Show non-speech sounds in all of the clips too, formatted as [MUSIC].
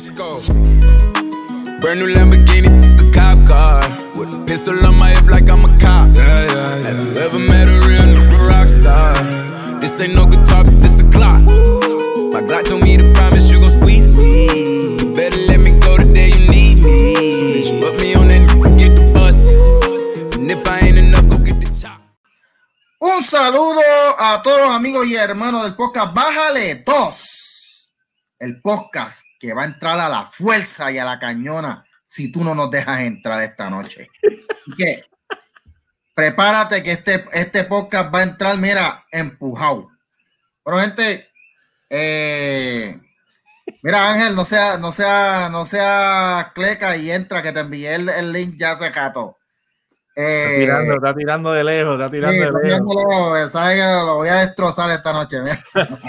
Let's go. Brand new Lamborghini, a cop car. With a pistol on my hip like I'm a cop. Yeah, yeah, yeah. Have you ever met a real nigga rock star? This ain't no guitar, but this a clock. My God told me to promise you gon' squeeze me. You better let me go the day you need me. So bitch, put me on that get the bus. And if I ain't enough, go get the chop. Un saludo a todos los amigos y hermanos del podcast Bájale 2. El podcast que va a entrar a la fuerza y a la cañona si tú no nos dejas entrar esta noche. Que prepárate que este, este podcast va a entrar, mira, empujado. Bueno, gente, eh, mira, Ángel, no sea, no sea, no sea cleca y entra, que te envié el, el link ya se cató. Está tirando, está tirando de lejos, está tirando Sí, de lejos. tirando lejos, sabes que lo voy a destrozar esta noche. Mira, [LAUGHS]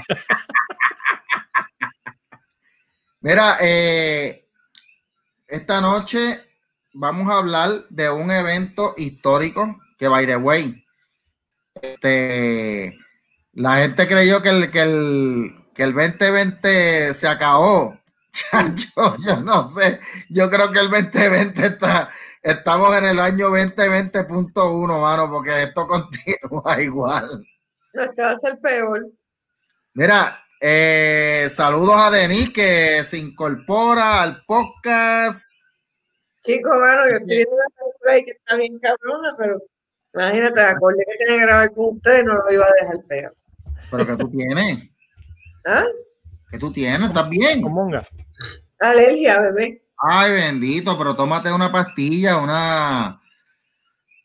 Mira, eh, esta noche vamos a hablar de un evento histórico que, by the way, este, la gente creyó que el, que el, que el 2020 se acabó. [LAUGHS] Chacho, yo no sé, yo creo que el 2020 está, estamos en el año 2020.1, mano, porque esto [LAUGHS] continúa igual. Este va a ser peor. Mira, eh, saludos a Denis que se incorpora al podcast. Chicos, mano, yo estoy viendo una película ahí que está bien cabrona, pero imagínate, acordé que tenía que grabar con ustedes y no lo iba a dejar peor. Pero que tú tienes, ¿Ah? que tú tienes, ¿estás bien? Con Monga. Alergia, bebé. Ay, bendito, pero tómate una pastilla, una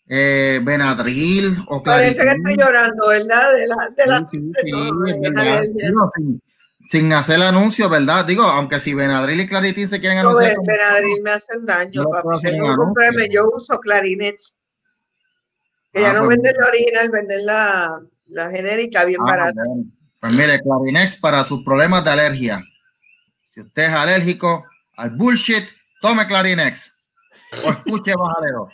eh, Benadryl o Parece que estoy llorando, ¿verdad? De la, de la, Sí, sí, de sí. Digo, sin, sin hacer anuncio, ¿verdad? Digo, aunque si Benadryl y Claritin se quieren No, anunciar. el Benadryl me hacen daño, No papi. hacer yo uso clarinets. Que Ah, ya no pues, venden la original, venden la, la genérica bien Ah, barata. bueno. Pues mire, Clarinex para sus problemas de alergia. Si usted es alérgico al bullshit, tome Clarinex. O escuche Bajalero.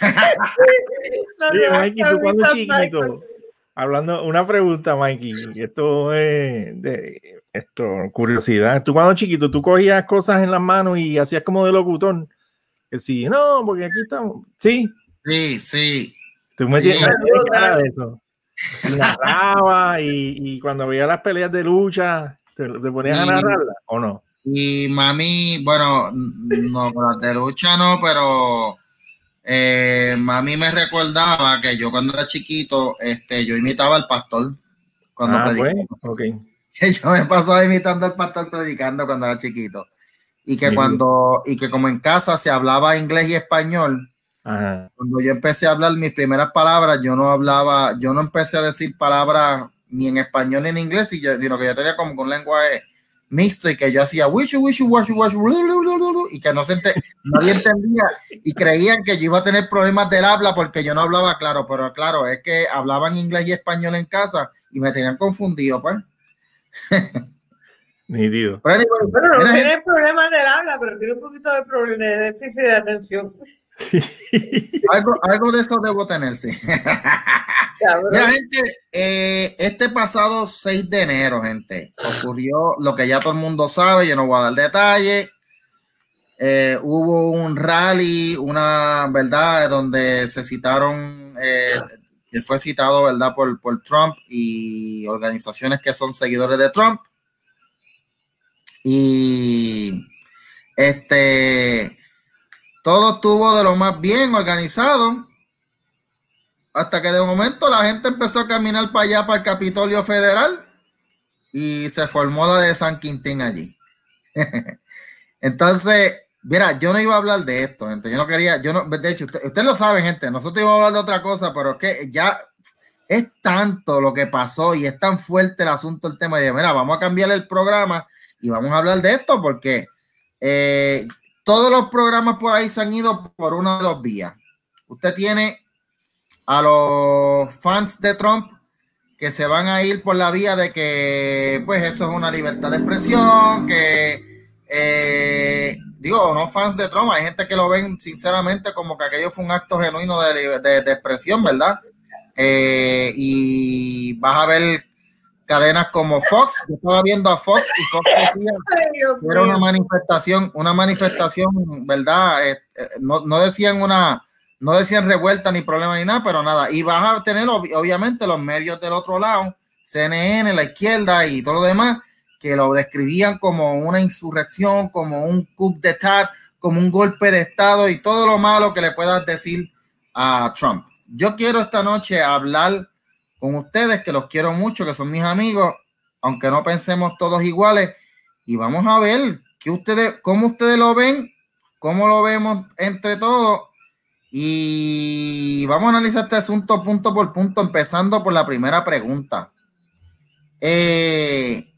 [LAUGHS] Oye, Mikey, tú cuando chiquito, hablando, una pregunta, Mikey, esto es de esto, curiosidad. Tú cuando chiquito, tú cogías cosas en las manos y hacías como de locutor. Que sí, no, porque aquí estamos. Sí, Sí, sí. tú metías Sí. metías cara de eso. Y narraba y, y cuando veía las peleas de lucha, te, te ponías a Sí. narrarla o no. Y mami, bueno, no, de lucha no, pero eh, mami me recordaba que yo cuando era chiquito, este, yo imitaba al pastor cuando Ah, predicaba. pues, ok. [LAUGHS] que yo me pasaba imitando al pastor predicando cuando era chiquito. Y que Sí. cuando, y que como en casa se hablaba inglés y español, Ajá. cuando yo empecé a hablar mis primeras palabras, yo no hablaba, yo no empecé a decir palabras ni en español ni en inglés, sino que yo tenía como un lenguaje mixto y que yo hacía blu, blu, blu, blu, y que no se ente- nadie entendía y creían que yo iba a tener problemas del habla porque yo no hablaba claro, pero claro, es que hablaban inglés y español en casa y me tenían confundido, pues. [LAUGHS] Nítido. Pero anyway, Bueno, no tiene problemas del habla, pero tiene un poquito de problema de déficit de atención. [LAUGHS] algo, algo de eso debo tener, sí. [LAUGHS] Mira, gente, eh, este pasado 6 de enero, gente, ocurrió lo que ya todo el mundo sabe, yo no voy a dar detalles. Eh, hubo un rally, una verdad, donde se citaron, eh, que fue citado, verdad, por, por Trump y organizaciones que son seguidores de Trump. Y este, todo estuvo de lo más bien organizado. Hasta que de momento la gente empezó a caminar para allá, para el Capitolio Federal, y se formó la de San Quintín allí. [LAUGHS] Entonces, mira, yo no iba a hablar de esto, gente. Yo no quería, yo no, de hecho, usted- ustedes lo saben, gente. Nosotros íbamos a hablar de otra cosa, pero es que ya es tanto lo que pasó y es tan fuerte el asunto, el tema. De, mira, vamos a cambiar el programa y vamos a hablar de esto porque eh, todos los programas por ahí se han ido por una de dos vías. Usted tiene a los fans de Trump que se van a ir por la vía de que pues eso es una libertad de expresión, que eh, digo, no fans de Trump, hay gente que lo ven sinceramente como que aquello fue un acto genuino de, de- de expresión, ¿verdad? Eh, y vas a ver cadenas como Fox, yo estaba viendo a Fox y Fox decía [LAUGHS] que era una manifestación, una manifestación, ¿verdad? Eh, eh, no, no, decían una, no decían revuelta ni problema ni nada, pero nada. Y vas a tener obviamente los medios del otro lado, CNN, la izquierda y todo lo demás, que lo describían como una insurrección, como un coup d'etat, como un golpe de estado y todo lo malo que le puedas decir a Trump. Yo quiero esta noche hablar con ustedes, que los quiero mucho, que son mis amigos, aunque no pensemos todos iguales, y vamos a ver que ustedes, cómo ustedes lo ven, cómo lo vemos entre todos, y vamos a analizar este asunto punto por punto, empezando por la primera pregunta. Eh,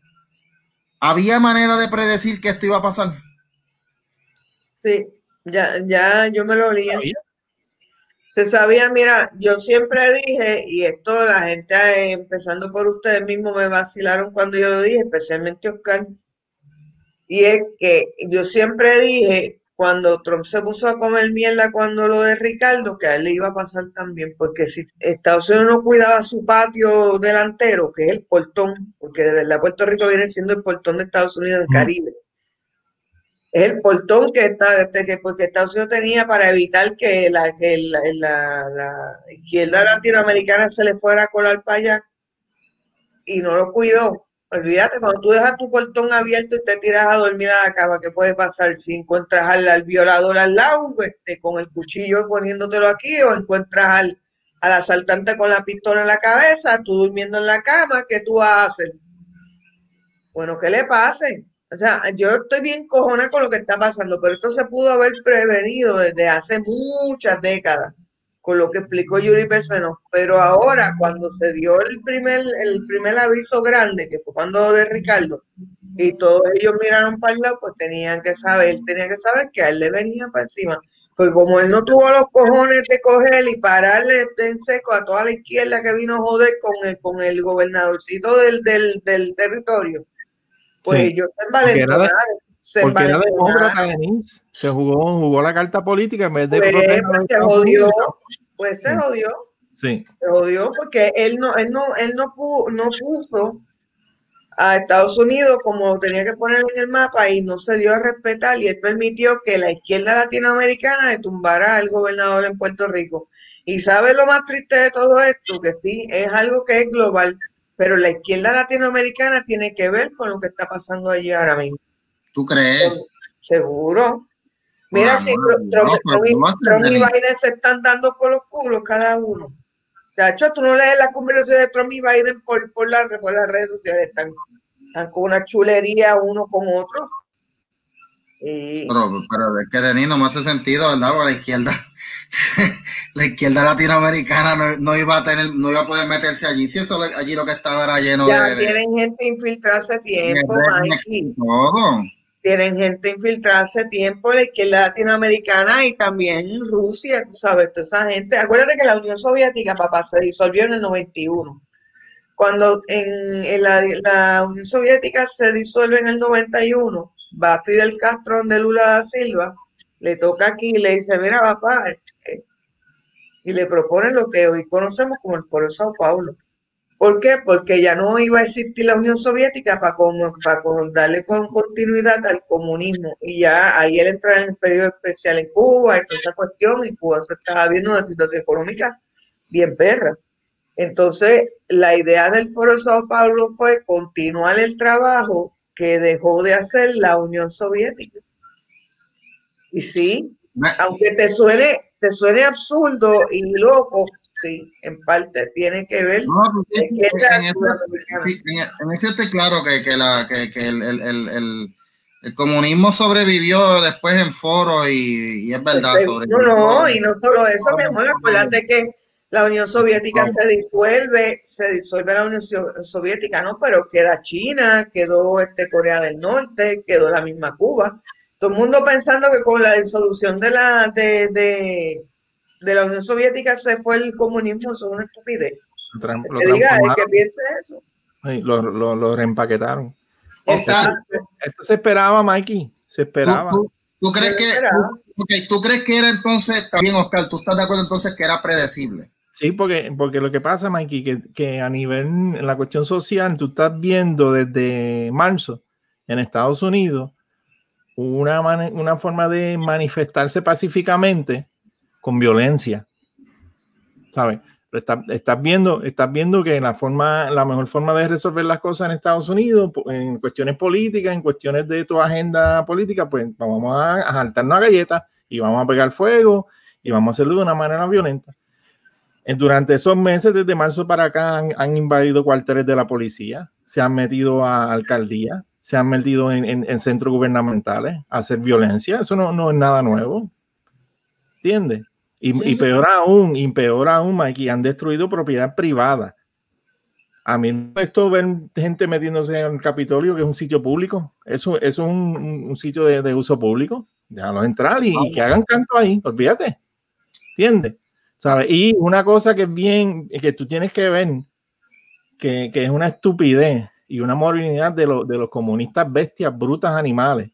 ¿Había manera de predecir que esto iba a pasar? Sí, ya, ya yo me lo olía se sabía, mira, yo siempre dije, y esto la gente, eh, empezando por ustedes mismos, me vacilaron cuando yo lo dije, especialmente Oscar, y es que yo siempre dije, cuando Trump se puso a comer mierda cuando lo de Ricardo, que a él le iba a pasar también, porque si Estados Unidos no cuidaba su patio delantero, que es el portón, porque de verdad Puerto Rico viene siendo el portón de Estados Unidos del Caribe, es el portón que, está, este, que, porque Estados Unidos tenía para evitar que la, que la, la, izquierda latinoamericana se le fuera a colar para allá y no lo cuidó. Olvídate, cuando tú dejas tu portón abierto y te tiras a dormir a la cama, ¿qué puede pasar si encuentras al, violador al lado este, con el cuchillo poniéndotelo aquí o encuentras al, al asaltante con la pistola en la cabeza, tú durmiendo en la cama, ¿qué tú vas a hacer? Bueno, ¿qué le pase? O sea, yo estoy bien cojona con lo que está pasando, pero esto se pudo haber prevenido desde hace muchas décadas, con lo que explicó Yuri Pesmenov. Pero ahora, cuando se dio el primer, el primer aviso grande, que fue cuando de Ricardo, y todos ellos miraron para el lado, pues tenían que saber, tenía que saber que a él le venía para encima. Pues como él no tuvo los cojones de coger y pararle en seco a toda la izquierda que vino a joder con el, con el gobernadorcito del, del territorio pues sí. ellos se envalentonaron. Se, se jugó, jugó la carta política en vez de. Pues, pues se jodió. Pues se jodió. Sí. Se jodió porque él no, él no, él no, puso, no puso a Estados Unidos como tenía que poner en el mapa y no se dio a respetar y él permitió que la izquierda latinoamericana le tumbara al gobernador en Puerto Rico. Y sabe lo más triste de todo esto, que sí, es algo que es global pero la izquierda latinoamericana tiene que ver con lo que está pasando allí ahora mismo. ¿Tú crees? Seguro. Mira, si Trump, y Biden se están dando por los culos cada uno. De hecho, tú no lees la conversación de Trump y Biden por, por, las redes sociales, están, están, con una chulería uno con otro. Pero, pero es que de no me hace sentido, ¿verdad? Por la izquierda la izquierda latinoamericana no, iba a tener, no iba a poder meterse allí. Si eso allí lo que estaba era lleno ya de. tienen gente infiltrada hace tiempo, Tienen gente infiltrada hace tiempo, la izquierda latinoamericana y también Rusia, tú sabes, toda esa gente. Acuérdate que la Unión Soviética, papá, se disolvió en el 91. Cuando en, la, la, Unión Soviética se disuelve en el 91, va Fidel Castro de Lula da Silva, le toca aquí y le dice, mira papá, y le propone lo que hoy conocemos como el Foro de Sao Paulo. ¿Por qué? Porque ya no iba a existir la Unión Soviética para, para darle con continuidad al comunismo. Y ya ahí él entra en el periodo especial en Cuba y toda esa cuestión, y Cuba se estaba viendo una situación económica bien perra. Entonces, la idea del Foro de Sao Paulo fue continuar el trabajo que dejó de hacer la Unión Soviética. Y sí, aunque te suene te suene absurdo y loco, sí, en parte tiene que ver. No, pues en, eso estoy claro que, que, la, que, que el, el, el, el, comunismo sobrevivió después en foro y, y es verdad. no, no, y no solo eso, mi amor, acuérdate que la Unión Soviética se disuelve, se disuelve la Unión Soviética, ¿no? Pero queda China, quedó este Corea del Norte, quedó la misma Cuba. Todo el mundo pensando que con la disolución de la de, de, la Unión Soviética se fue el comunismo, eso es una estupidez. que diga, que piense eso. lo, lo, lo, reempaquetaron. Esto, esto, se esperaba, Mikey, se esperaba. ¿Tú, crees que, okay, ¿Tú crees que era entonces, también Oscar, tú estás de acuerdo entonces que era predecible? Sí, porque, porque lo que pasa, Mikey, que, que a nivel, en la cuestión social, tú estás viendo desde marzo en Estados Unidos una, una forma de manifestarse pacíficamente con violencia. ¿Sabes? Estás, estás, viendo, estás viendo que la, forma, la mejor forma de resolver las cosas en Estados Unidos, en cuestiones políticas, en cuestiones de tu agenda política, pues vamos a, a saltarnos a galletas y vamos a pegar fuego y vamos a hacerlo de una manera violenta. Durante esos meses, desde marzo para acá, han, invadido cuarteles de la policía, se han metido a alcaldía, se han metido en, centros gubernamentales a hacer violencia. Eso no, no es nada nuevo. ¿Entiendes? Y, peor aún, y peor aún, Mikey, han destruido propiedad privada. A mí esto ver gente metiéndose en el Capitolio, que es un sitio público, eso, es un, sitio de, uso público. Déjalos entrar y, y que hagan canto ahí, olvídate. ¿Entiendes? Y una cosa que es bien, que tú tienes que ver, que, es una estupidez y una movilidad de, de los comunistas bestias, brutas animales.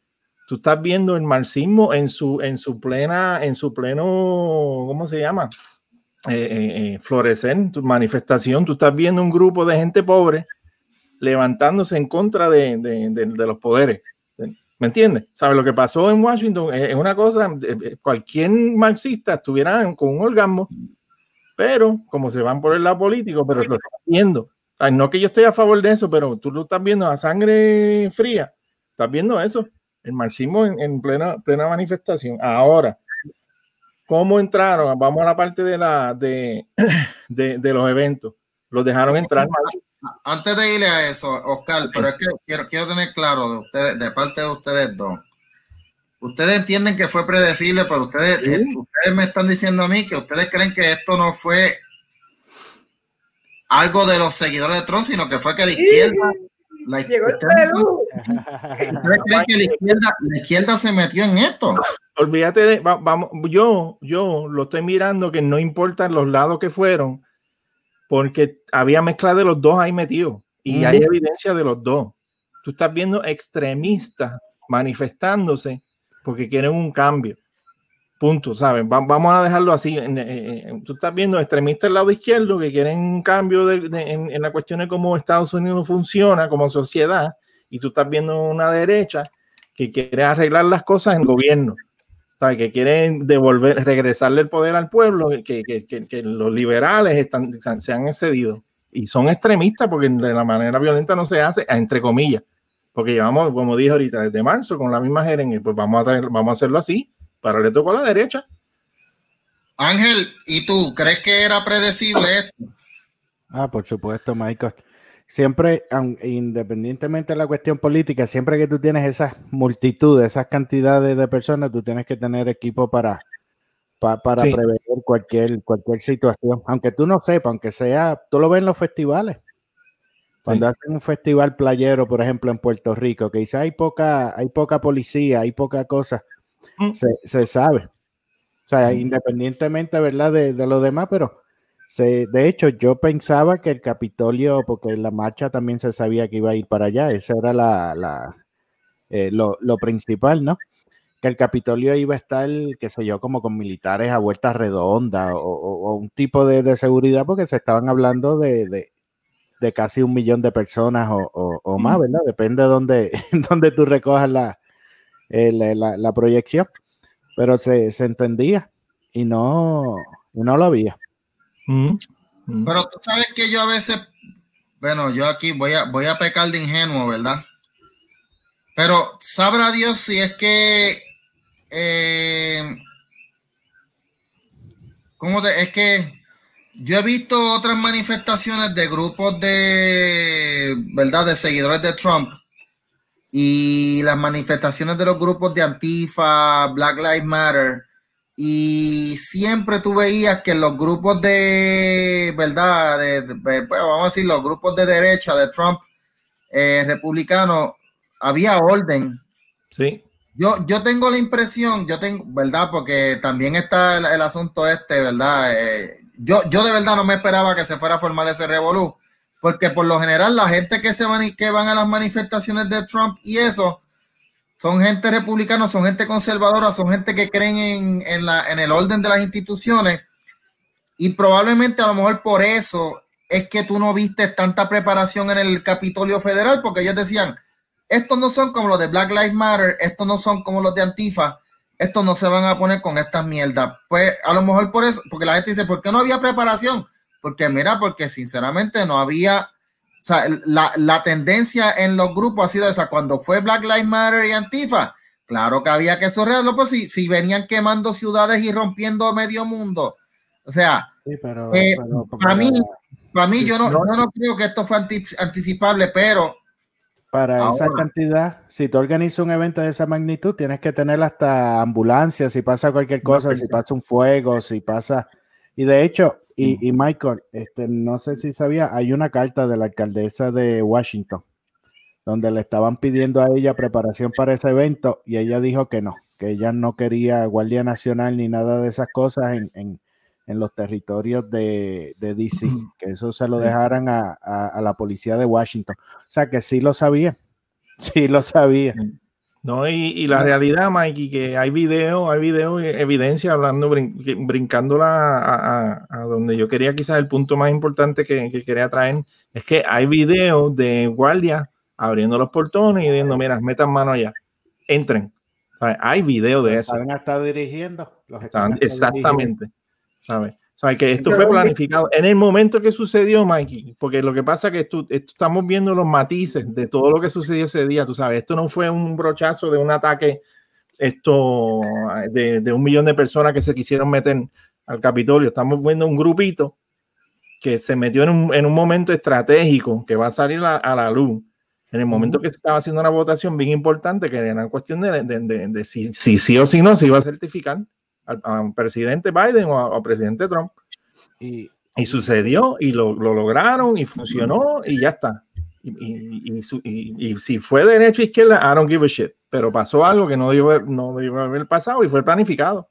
Tú estás viendo el marxismo en su, en su plena, en su pleno, ¿cómo se llama? Eh, eh, eh florecer, tu manifestación. Tú estás viendo un grupo de gente pobre levantándose en contra de, de los poderes. ¿Me entiendes? ¿Sabes lo que pasó en Washington? Es una cosa, eh, eh, cualquier marxista estuviera con un orgasmo, pero como se van por el lado político, pero lo están viendo. No que yo esté a favor de eso, pero tú lo estás viendo a sangre fría. Estás viendo eso, el marxismo en, plena, plena manifestación. Ahora, ¿cómo entraron? Vamos a la parte de, la, de, [CLEARS THROAT] de, los eventos. Los dejaron entrar. Antes de irle a eso, Oscar, pero es que quiero, quiero tener claro de ustedes, de parte de ustedes dos. Ustedes entienden que fue predecible, pero ustedes, eh, ustedes me están diciendo a mí que ustedes creen que esto no fue algo de los seguidores de Trump, sino que fue que la izquierda. La izquierda, ¿Ustedes creen que la izquierda, la izquierda se metió en esto? Olvídate de, vamos, yo, yo lo estoy mirando que no importa los lados que fueron, porque había mezcla de los dos ahí metidos y hay evidencia de los dos. Tú estás viendo extremistas manifestándose porque quieren un cambio. Punto, ¿sabes? vamos a dejarlo así. tú estás viendo extremistas del lado izquierdo que quieren un cambio en, en, la cuestión de cómo Estados Unidos funciona como sociedad y tú estás viendo una derecha que quiere arreglar las cosas en gobierno que quieren devolver, regresarle el poder al pueblo, que, que, que, los liberales están, se han excedido y son extremistas porque de la manera violenta no se hace, entre comillas, porque llevamos, como dije ahorita, desde marzo con la misma gerencia, pues vamos a, vamos a hacerlo así, para le tocó a la derecha. Ángel, ¿y tú crees que era predecible esto? Ah, por supuesto, Michael siempre, independientemente de la cuestión política, siempre que tú tienes esas multitudes, esas cantidades de personas, tú tienes que tener equipo para, para, prever cualquier, cualquier situación. Aunque tú no sepas, aunque sea, tú lo ves en los festivales. Cuando hacen un festival playero, por ejemplo, en Puerto Rico, que dice hay poca, hay poca policía, hay poca cosa, mm. se, sabe. O sea, independientemente, ¿verdad? De, de lo demás, pero de hecho, yo pensaba que el Capitolio, porque la marcha también se sabía que iba a ir para allá, esa era la, eh, lo, principal, ¿no? Que el Capitolio iba a estar, qué sé yo, como con militares a vuelta redonda o, un tipo de, seguridad, porque se estaban hablando de, casi un millón de personas o, más, ¿verdad? Depende de dónde, [LAUGHS] dónde tú recojas eh, la, la, proyección. Pero se, se entendía y no, y no lo había. Pero tú sabes que yo a veces, bueno, yo aquí voy a, voy a pecar de ingenuo, ¿verdad? Pero sabrá Dios si es que, eh, ¿cómo te, es que yo he visto otras manifestaciones de grupos de, ¿verdad? De seguidores de Trump y las manifestaciones de los grupos de Antifa, Black Lives Matter y siempre tú veías que los grupos de, ¿verdad? De, vamos a decir, los grupos de derecha de Trump eh, republicano, había orden. Sí. Yo, yo tengo la impresión, yo tengo, ¿verdad? Porque también está el, asunto este, ¿verdad? Eh, yo, yo de verdad no me esperaba que se fuera a formar ese revolú, porque por lo general la gente que se van y que van a las manifestaciones de Trump y eso, son gente republicana, son gente conservadora, son gente que creen en, la, en el orden de las instituciones y probablemente a lo mejor por eso es que tú no viste tanta preparación en el Capitolio Federal, porque ellos decían, estos no son como los de Black Lives Matter, estos no son como los de Antifa, estos no se van a poner con estas mierdas. Pues a lo mejor por eso, porque la gente dice, ¿por qué no había preparación? Porque mira, porque sinceramente no había, o sea, la, la tendencia en los grupos ha sido esa, cuando fue Black Lives Matter y Antifa, claro que había que sorrearlo, pues si, si venían quemando ciudades y rompiendo medio mundo. O sea, Sí, pero, Eh, pero- para mí, para mí yo no, No. yo no creo que esto fue anti- anticipable, pero para esa ahora- cantidad, si tú organizas un evento de esa magnitud, tienes que tener hasta ambulancias, si pasa cualquier cosa, si pasa un fuego, si pasa... Y de hecho, y, y Michael, este, no sé si sabía, hay una carta de la alcaldesa de Washington donde le estaban pidiendo a ella preparación para ese evento y ella dijo que no, que ella no quería Guardia Nacional ni nada de esas cosas en, en- en los territorios de, de DC, que eso se lo dejaran a, a- a la policía de Washington. O sea que sí lo sabía, [LAUGHS] sí lo sabía. No, y, y la realidad, Mikey, que hay video, hay video, evidencia hablando, brin- brincándola a, a- a donde yo quería, quizás el punto más importante que, que quería traer, es que hay video de guardia abriendo los portones y diciendo, mira, metan mano allá, entren. Sea, hay video de eso. Saben hasta dirigiendo. Los están dirigiendo. exactamente. ¿Sabes? O sea, que esto fue planificado en el momento que sucedió, Mikey, porque lo que pasa es que esto estamos viendo los matices de todo lo que sucedió ese día, tú sabes, esto no fue un brochazo de un ataque esto de, de un millón de personas que se quisieron meter al Capitolio, estamos viendo un grupito que se metió en un, en un momento estratégico que va a salir a, a la luz. En el momento que se estaba haciendo una votación bien importante, que era una cuestión de, de- de- de si, si sí o si no se iba a certificar al, al presidente Biden o a- al presidente Trump. Y, Y sucedió y lo, lo lograron y funcionó y ya está. Y, y- y su- y- y si fue derecho o izquierda, I don't give a shit. Pero pasó algo que no debió, no debió haber pasado y fue planificado.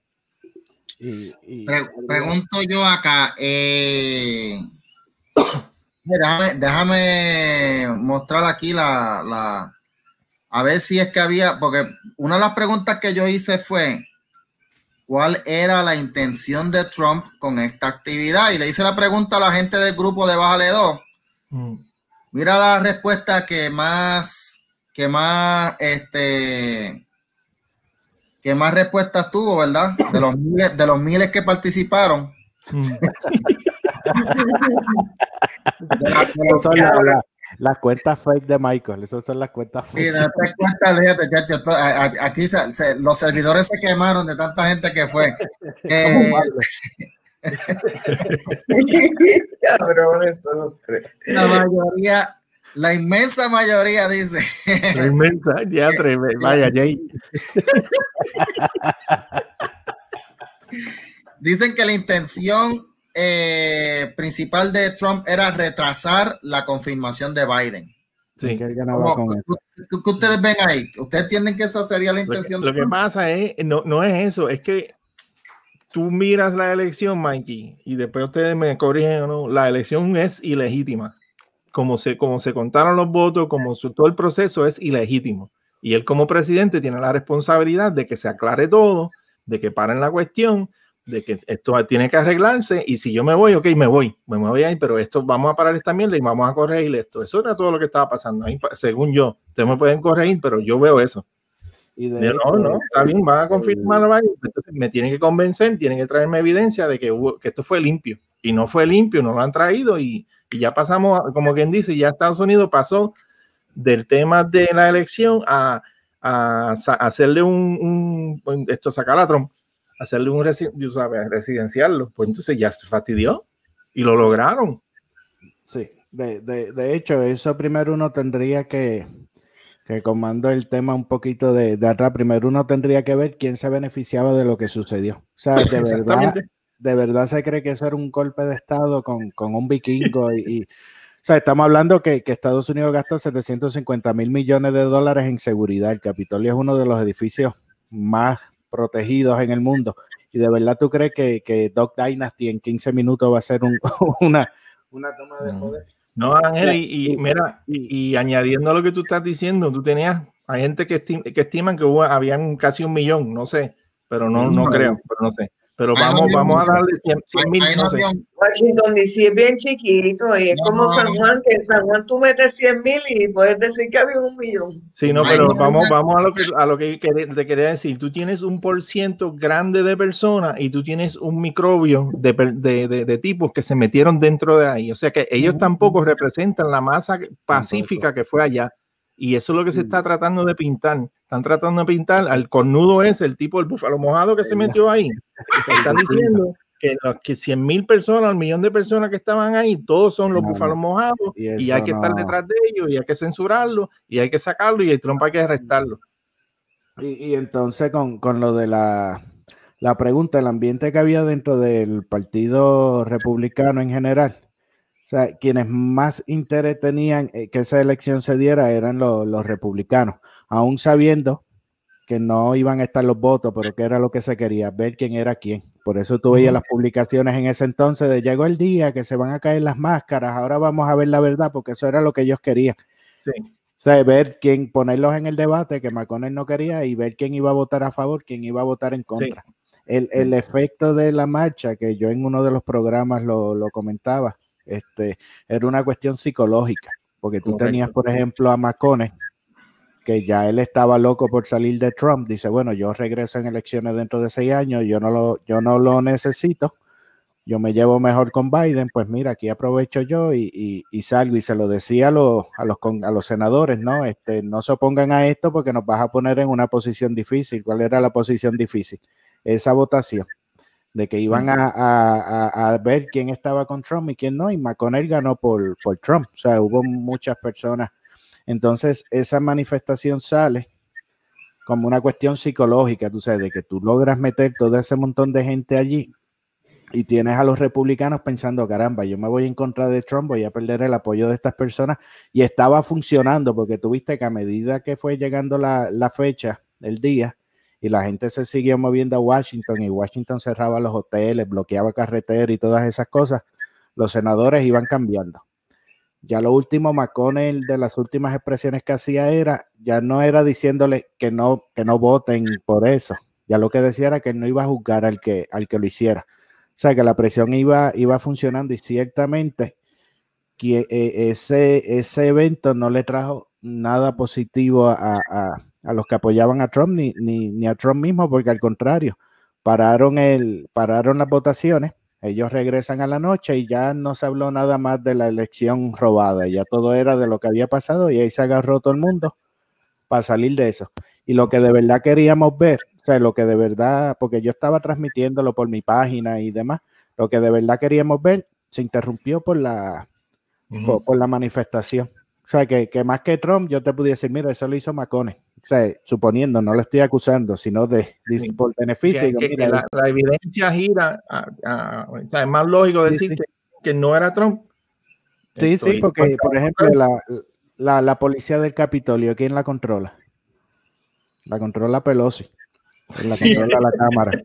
y- y- pre- pregunto yo acá, eh, [COUGHS] déjame, déjame mostrar aquí la, la, a ver si es que había, porque una de las preguntas que yo hice fue, ¿cuál era la intención de Trump con esta actividad? Y le hice la pregunta a la gente del grupo de Bájale 2. Mm. Mira la respuesta que más, que más, este, que más respuestas tuvo, ¿verdad? De los miles, de los miles que participaron. Mm. [LAUGHS] De la- las cuentas fake de Michael. Esas son las cuentas Sí, fake. no te cuenta, fíjate, chacho, to- a- a- aquí se- se- los servidores se quemaron de tanta gente que fue. [LAUGHS] Eh, Cabrón, eso no creo. la mayoría, la inmensa mayoría dice. [LAUGHS] La inmensa, ya atreve, vaya, Jay. [LAUGHS] Dicen que la intención eh, principal de Trump era retrasar la confirmación de Biden. Sí. Que él ganaba ¿Cómo- con eso. ¿Qué ustedes ven ahí? ¿Ustedes entienden que esa sería la Lo que, intención? lo de que pasa es, no, no es eso, es que tú miras la elección, Mikey, y después ustedes me corrigen o no, la elección es ilegítima. Como se, como se contaron los votos, como su, todo el proceso es ilegítimo. Y él como presidente tiene la responsabilidad de que se aclare todo, de que paren la cuestión, de que esto tiene que arreglarse y si yo me voy, ok, me voy, me voy ahí, pero esto vamos a parar esta mierda y vamos a corregir esto. Eso era todo lo que estaba pasando ahí, según yo. Ustedes me pueden corregir, pero yo veo eso. Y de Yo, no, no, está bien, van a confirmar, vaya, entonces me tienen que convencer, tienen que traerme evidencia de que, hubo- que esto fue limpio. Y no fue limpio, no lo han traído y, y ya pasamos, como quien dice, ya Estados Unidos pasó del tema de la elección a, hacerle un, un- esto, sacar a Trump, hacerle un sabes, residenciarlo. Pues entonces ya se fastidió y lo lograron. Sí, de, de, de hecho, eso primero uno tendría que, que comando el tema un poquito de, de atrás, primero uno tendría que ver quién se beneficiaba de lo que sucedió. O sea, de [LAUGHS] verdad, de verdad se cree que eso era un golpe de Estado con, con un vikingo y, y- o sea, estamos hablando que, que Estados Unidos gasta 750 mil millones de dólares en seguridad. El Capitolio es uno de los edificios más protegidos en el mundo. Y de verdad tú crees que, que Doc Dynasty en 15 minutos va a ser un- [LAUGHS] una, una toma de No. poder. No, Ángel, y, mira, y, y añadiendo a lo que tú estás diciendo, tú tenías, hay gente que, esti- que estiman que hubo, habían casi un millón, no sé, pero no, no creo, pero no sé. Pero vamos, vamos a darle 100 mil. No sé. Washington DC es bien chiquito y es No, como no, San. Juan, que en San Juan tú metes 100 mil y puedes decir que había un millón. Sí, no, pero vamos, vamos a lo que a lo que te quería decir. Tú tienes un por ciento grande de personas y tú tienes un microbio de, de, de- de tipos que se metieron dentro de ahí. O sea que ellos tampoco representan la masa pacífica que fue allá. Y eso es lo que se está tratando de pintar. Están tratando de pintar al cornudo ese, el tipo del búfalo mojado que se metió ahí. [LAUGHS] Están diciendo que, los- que 100 mil personas, un millón de personas que estaban ahí, todos son los No, búfalos mojados Y hay que estar detrás de ellos y hay que censurarlo y hay que sacarlo y el Trump hay que arrestarlo. Y, y entonces con, con lo de la, la pregunta, el ambiente que había dentro del Partido Republicano en general, o sea, quienes más interés tenían eh, que esa elección se diera eran los, los republicanos, aún sabiendo que no iban a estar los votos, pero que era lo que se quería, ver quién era quién. Por eso tú veías las publicaciones en ese entonces de llegó el día que se van a caer las máscaras, ahora vamos a ver la verdad, porque eso era lo que ellos querían. Sí. O sea, ver quién, ponerlos en el debate que McConnell no quería y ver quién iba a votar a favor, quién iba a votar en contra. El, el efecto de la marcha, que yo en uno de los programas lo, lo comentaba, este, era una cuestión psicológica, porque tú Correcto. tenías, por ejemplo, a McConnell, que ya él estaba loco por salir de Trump, dice, bueno, yo regreso en elecciones dentro de seis años, yo no lo, yo no lo necesito, yo me llevo mejor con Biden, pues mira, aquí aprovecho yo y, y- y salgo y se lo decía a los, a los, con- a los senadores, ¿no? Este, no se opongan a esto porque nos vas a poner en una posición difícil. ¿Cuál era la posición difícil? Esa votación de que iban a, a- a- a ver quién estaba con Trump y quién no, y McConnell ganó por, por Trump, o sea, hubo muchas personas. Entonces, esa manifestación sale como una cuestión psicológica, tú sabes, de que tú logras meter todo ese montón de gente allí y tienes a los republicanos pensando, caramba, yo me voy en contra de Trump, voy a perder el apoyo de estas personas. Y estaba funcionando porque tuviste que a medida que fue llegando la, la fecha, el día, y la gente se siguió moviendo a Washington y Washington cerraba los hoteles, bloqueaba carreteras y todas esas cosas, los senadores iban cambiando. Ya lo último, McConnell, de las últimas expresiones que hacía era, ya no era diciéndole que no, que no voten por eso. Ya lo que decía era que no iba a juzgar al que, al que lo hiciera. O sea, que la presión iba, iba funcionando y ciertamente que eh, ese, ese evento no le trajo nada positivo a, a- a los que apoyaban a Trump ni, ni, ni a Trump mismo, porque al contrario, pararon, el, pararon las votaciones, ellos regresan a la noche y ya no se habló nada más de la elección robada, ya todo era de lo que había pasado y ahí se agarró todo el mundo para salir de eso. Y lo que de verdad queríamos ver, o sea, lo que de verdad, porque yo estaba transmitiéndolo por mi página y demás, lo que de verdad queríamos ver se interrumpió por la, por, por la manifestación. O sea, que, que más que Trump, yo te pudiera decir, mira, eso lo hizo McConnell. O sea, suponiendo, no lo estoy acusando, sino de, de- Sí. por beneficio. Que- digo, que- mira, que la, la evidencia gira, a- a- o sea, es más lógico decir sí. Que, que no era Trump. sí, sí, porque, por ejemplo, la, la, la policía del Capitolio, ¿quién la controla? La controla Pelosi. La controla la Cámara.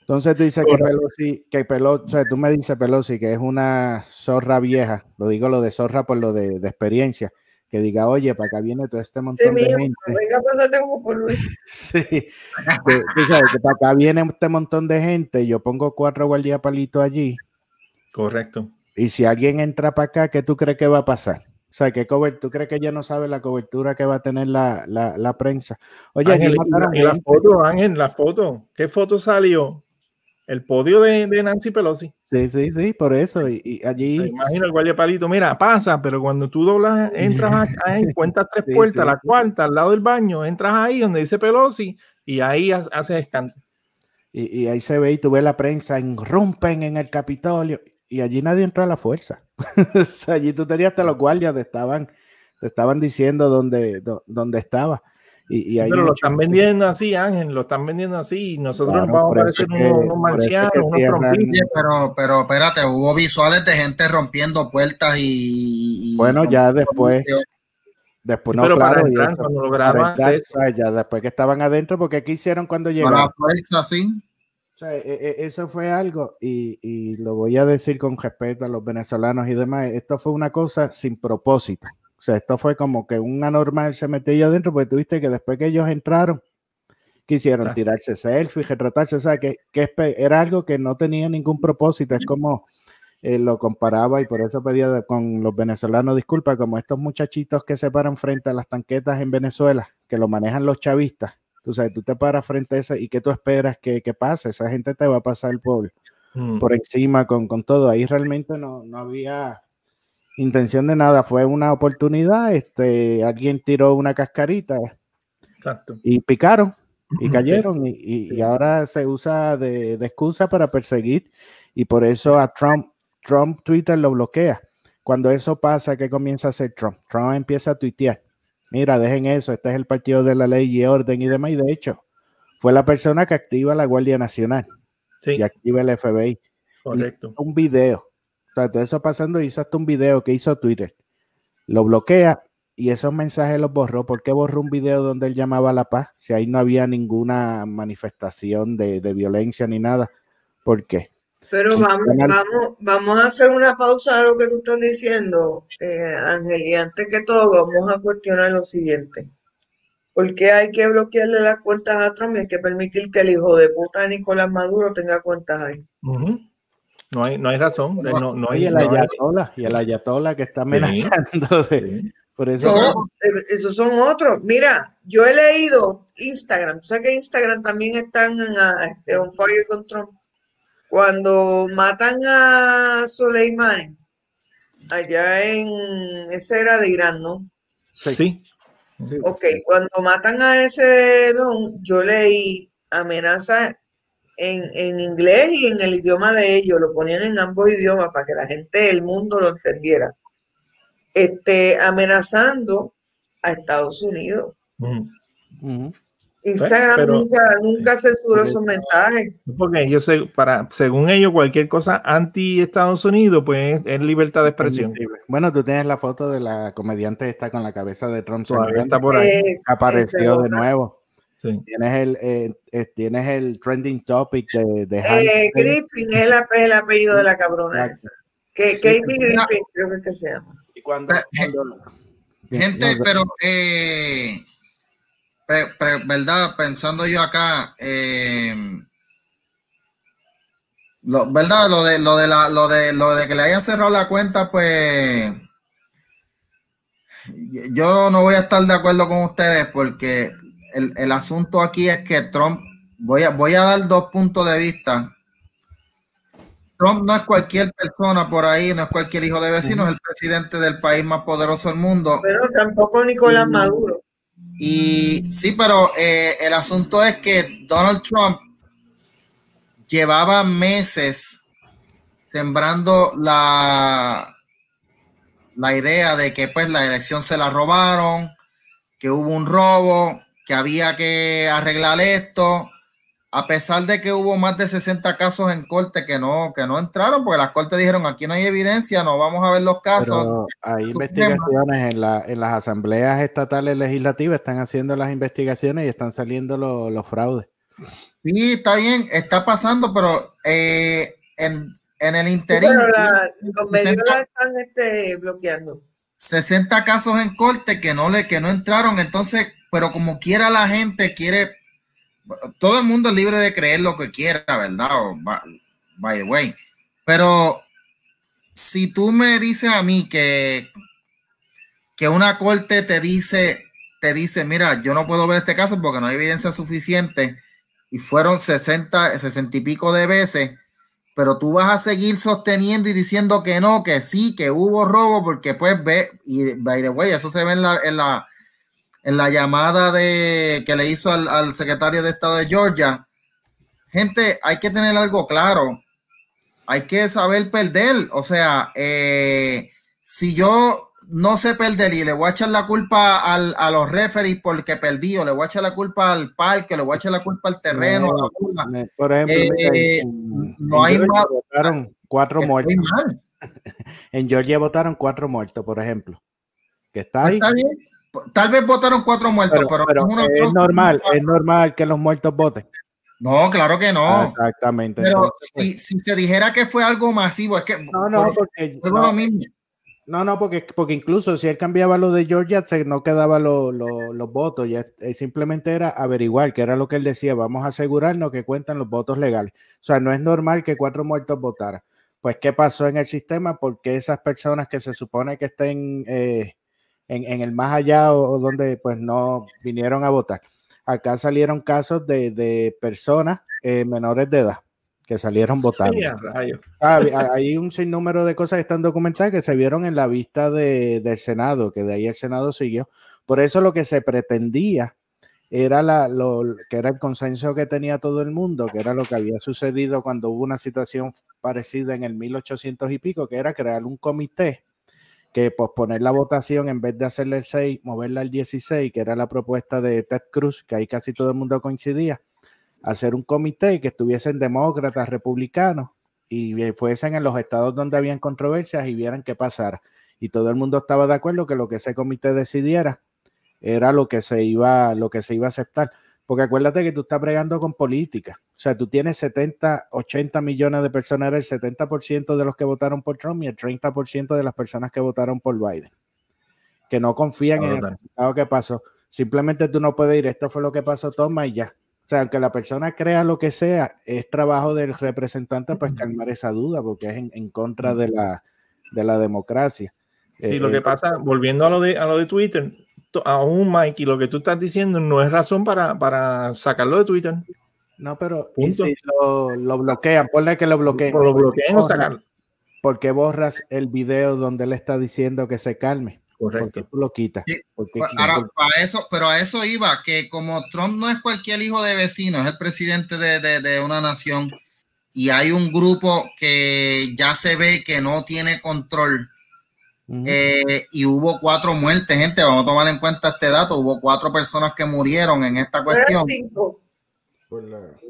Entonces tú dices que Pelosi, que Pelosi, o sea, tú me dices Pelosi que es una zorra vieja, lo digo lo de zorra por lo de, de experiencia, que diga, oye, para acá viene todo este Sí, montón de gente. venga a como por Luis. [LAUGHS] Sí, que, tú sabes que para acá viene este montón de gente, yo pongo cuatro guardiapalitos allí, Correcto. y si alguien entra para acá, ¿qué tú crees que va a pasar? O sea, ¿qué ¿tú crees que ella no sabe la cobertura que va a tener la, la, la prensa? Oye, Ángel, la, la foto, Ángel, la foto. ¿Qué foto salió? El podio de, de Nancy Pelosi. Sí, sí, sí, por eso. Y, y Me allí, imagino el guardia palito. Mira, pasa, pero cuando tú doblas, entras ahí, cuentas tres [LAUGHS] Sí, puertas, sí, la sí. cuarta, al lado del baño, entras ahí donde dice Pelosi y ahí ha- haces escándalo. y, y ahí se ve y tú ves la prensa, irrumpen en el Capitolio, y allí nadie entró a la fuerza. [LAUGHS] O sea, allí tú tenías hasta los guardias, te estaban, te estaban diciendo dónde, dó- dónde estaba. Y, y hay Pero lo están vendiendo así, Ángel, lo están vendiendo así. y Nosotros Claro, nos vamos a parecer es que- unos, es que marcianos, unos trompitos. Pero, pero espérate, hubo visuales de gente rompiendo puertas y. y- Bueno, ya después, después no, pero para claro, y entrar, eso, cuando para o sea, ya después que estaban adentro, porque ¿qué hicieron cuando llegaron? la fuerza, sí. O sea, e- e- eso fue algo, y, y lo voy a decir con respeto a los venezolanos y demás, esto fue una cosa sin propósito. O sea, esto fue como que un anormal se metió allá adentro, porque tuviste que después que ellos entraron, quisieron tirarse selfies, retratarse, o sea, que, que, era algo que no tenía ningún propósito, es como eh, lo comparaba y por eso pedía con los venezolanos disculpa, como estos muchachitos que se paran frente a las tanquetas en Venezuela, que lo manejan los chavistas, tú sabes, tú te paras frente a ese y qué tú esperas que, que pase, esa gente te va a pasar por, mm. por encima con, con, todo, ahí realmente no, no había intención de nada, fue una oportunidad, este, alguien tiró una cascarita y picaron y cayeron y, y, ahora se usa de, de, excusa para perseguir y por eso a Trump, Trump Twitter lo bloquea. Cuando eso pasa, ¿qué comienza a hacer Trump? Trump empieza a tuitear. Mira, dejen eso, este es el partido de la ley y orden y demás. Y de hecho, fue la persona que activa la Guardia Nacional y activa el FBI. Correcto. Un video o sea, todo eso pasando, hizo hasta un video que hizo Twitter. Lo bloquea y esos mensajes los borró. ¿Por qué borró un video donde él llamaba a la paz? Si ahí no había ninguna manifestación de, violencia ni nada. ¿Por qué? Pero vamos, vamos, vamos a hacer una pausa a lo que tú estás diciendo, eh, Ángel, y antes que todo vamos a cuestionar lo siguiente. ¿Por qué hay que bloquearle las cuentas a Trump y hay que permitir que el hijo de puta Nicolás Maduro tenga cuentas ahí? No hay, no hay razón. No, no hay, y el ayatola, y el ayatola que está amenazando por eso. Eh, esos son otros. Mira, yo he leído Instagram. ¿Tú sabes que Instagram también están en este, on fire con Trump? Cuando matan a Soleimani, allá en. Ese era de Irán, ¿no? Sí. sí. Ok, cuando matan a ese don, yo leí amenaza en, en, inglés y en el idioma de ellos, lo ponían en ambos idiomas para que la gente del mundo lo entendiera, este, amenazando a Estados Unidos. Instagram nunca, nunca censuró esos mensajes. Porque yo sé, para, según ellos, cualquier cosa anti Estados Unidos, pues es libertad de expresión. Bueno, tú tienes la foto de la comediante esta con la cabeza de Trump. Está por ahí. Apareció de nuevo. Tienes, el, eh, eh, tienes el trending topic de, de eh, Griffin es el, el, apellido de la cabrona esa. Que, Katie Griffin creo que, es que se llama. Y cuando, gente, pero eh, verdad, pensando yo acá, eh, lo, verdad, lo de lo de la, lo de lo de que le hayan cerrado la cuenta, pues yo no voy a estar de acuerdo con ustedes porque el, asunto aquí es que Trump, voy a, voy a dar dos puntos de vista. Trump no es cualquier persona por ahí, no es cualquier hijo de vecino, es el presidente del país más poderoso del mundo. Pero tampoco Nicolás Maduro. Y sí, pero eh, el asunto es que Donald Trump llevaba meses sembrando la, la idea de que pues la elección se la robaron, que hubo un robo, que había que arreglar esto, a pesar de que hubo más de 60 casos en corte que no, que no entraron, porque las cortes dijeron aquí no hay evidencia, no vamos a ver los casos. hay investigaciones en, la, en las asambleas estatales legislativas, están haciendo las investigaciones y están saliendo los fraudes. Sí, está bien, está pasando, pero eh, en, el interior. los medios están este, bloqueando. 60 casos en corte que no le que no entraron, entonces pero como quiera la gente quiere, todo el mundo es libre de creer lo que quiera, ¿verdad? by the way. Pero si tú me dices a mí que, que una corte te dice, te dice, mira, yo no puedo ver este caso porque no hay evidencia suficiente y fueron 60, 60 y pico de veces, pero tú vas a seguir sosteniendo y diciendo que no, que sí, que hubo robo, porque pues ve, y by the way, eso se ve en la, en la, en la llamada de, que le hizo al, secretario de Estado de Georgia. Gente, hay que tener algo claro. Hay que saber perder. O sea, eh, si yo no sé perder y le voy a echar la culpa al, a los referees porque perdí, o le voy a echar la culpa al parque, le voy a echar la culpa al terreno. por ejemplo, eh, no hay más. Votaron cuatro muertos. [LAUGHS] En Georgia votaron cuatro muertos, por ejemplo. Que está ahí. Está bien Tal vez votaron cuatro muertos, pero, es normal, es normal que los muertos voten. No, claro que no. Exactamente. Pero si, si, se dijera que fue algo masivo, es que. No, no, porque. No, No, no, porque, porque incluso si él cambiaba lo de Georgia, se no quedaba los votos, ya, eh, simplemente era averiguar, que era lo que él decía, vamos a asegurarnos que cuentan los votos legales. O sea, no es normal que cuatro muertos votaran. Pues, ¿qué pasó en el sistema? Porque esas personas que se supone que estén eh, en, el más allá o, donde pues no vinieron a votar. Acá salieron casos de, personas eh, menores de edad que salieron votando. hay un sinnúmero de cosas que están documentadas que se vieron en la vista del Senado, que de ahí el Senado siguió. Por eso lo que se pretendía era la, lo, que era el consenso que tenía todo el mundo, que era lo que había sucedido cuando hubo una situación parecida en el 1800 y pico, que era crear un comité que posponer la votación en vez de hacerle el 6, moverla al 16, que era la propuesta de Ted Cruz, que ahí casi todo el mundo coincidía, hacer un comité que estuviesen demócratas, republicanos y fuesen en los estados donde habían controversias y vieran qué pasara. Y todo el mundo estaba de acuerdo que lo que ese comité decidiera era lo que se iba, lo que se iba a aceptar. Porque acuérdate que tú estás bregando con política. O sea, tú tienes 70, 80 millones de personas, era el 70% de los que votaron por Trump y el 30% de las personas que votaron por Biden. Que no confían en el resultado que pasó. Simplemente tú no puedes ir, esto fue lo que pasó, toma y ya. O sea, aunque la persona crea lo que sea, es trabajo del representante pues calmar esa duda, porque es en, contra de la, de la democracia. Sí, lo que eh, pasa, volviendo a lo de, a lo de Twitter, aún Mike, y lo que tú estás diciendo no es razón para, para sacarlo de Twitter. No, pero si lo, lo, bloquean? Ponle que lo bloqueen. Lo bloqueen o sacarlo. ¿Por qué borras el video donde él está diciendo que se calme? Correcto. tú lo quitas. para eso, pero a eso iba, que como Trump no es cualquier hijo de vecino, es el presidente de, de, de una nación y hay un grupo que ya se ve que no tiene control eh, y hubo cuatro muertes, gente. Vamos a tomar en cuenta este dato. Hubo cuatro personas que murieron en esta cuestión.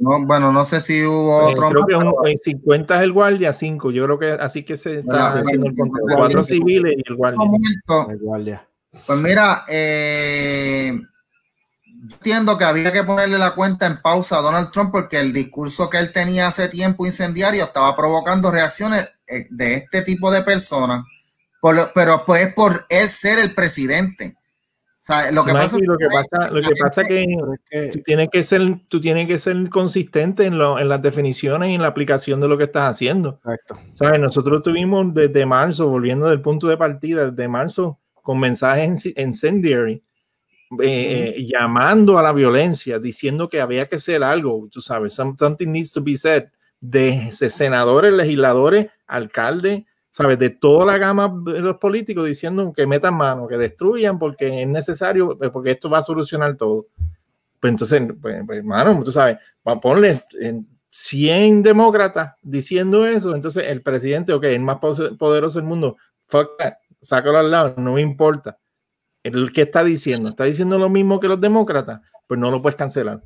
No, bueno, no sé si hubo eh, otro. Creo que en 50 es el guardia, 5. Yo creo que así que se está haciendo el control. Cuatro civiles y el guardia. Pues mira, eh, entiendo que había que ponerle la cuenta en pausa a Donald Trump porque el discurso que él tenía hace tiempo incendiario estaba provocando reacciones de este tipo de personas pero pues por él ser el presidente. lo, que pasa, lo que pasa, lo que pasa que, que tú tienes que ser, tú tienes que ser consistente en, lo, en las definiciones y en la aplicación de lo que estás haciendo. Exacto. ¿Sabes? Nosotros tuvimos desde marzo, volviendo del punto de partida, desde marzo, con mensajes incendiary, eh, eh, llamando a la violencia, diciendo que había que hacer algo, tú sabes, something needs to be said, de senadores, legisladores, alcaldes, ¿sabes? De toda la gama de los políticos diciendo que metan mano, que destruyan porque es necesario, eh, porque esto va a solucionar todo. Pues entonces, pues, pues hermano, tú sabes, ponerle 100 demócratas diciendo eso, entonces el presidente, ok, el más poderoso del mundo, fuck sácalo al lado, no me importa. El que está diciendo, está diciendo lo mismo que los demócratas, pues no lo puedes cancelar.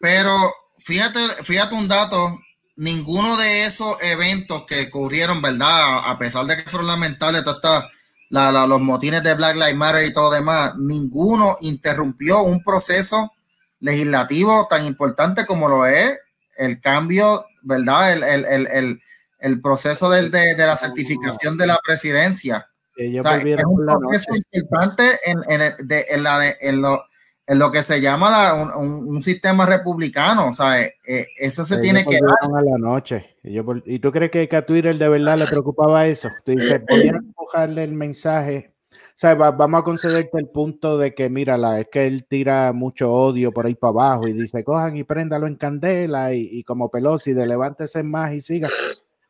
Pero fíjate, fíjate un dato ninguno de esos eventos que ocurrieron, ¿verdad? A pesar de que fueron lamentables, todos los motines de Black Lives Matter y todo lo demás, ninguno interrumpió un proceso legislativo tan importante como lo es el cambio, ¿verdad? El, proceso de, la certificación de la presidencia. es un proceso importante en, en, la, en, lo, en lo que se llama un, sistema republicano. O sea, eh, eh, eso se tiene que dar. A la noche. Y, tú crees que, a Twitter de verdad le preocupaba eso? Tú dices, a empujarle el mensaje. O sea, vamos a concederte el punto de que, mírala, es que él tira mucho odio por ahí para abajo y dice, cojan y préndalo en candela y, y como Pelosi, de levántese más y siga.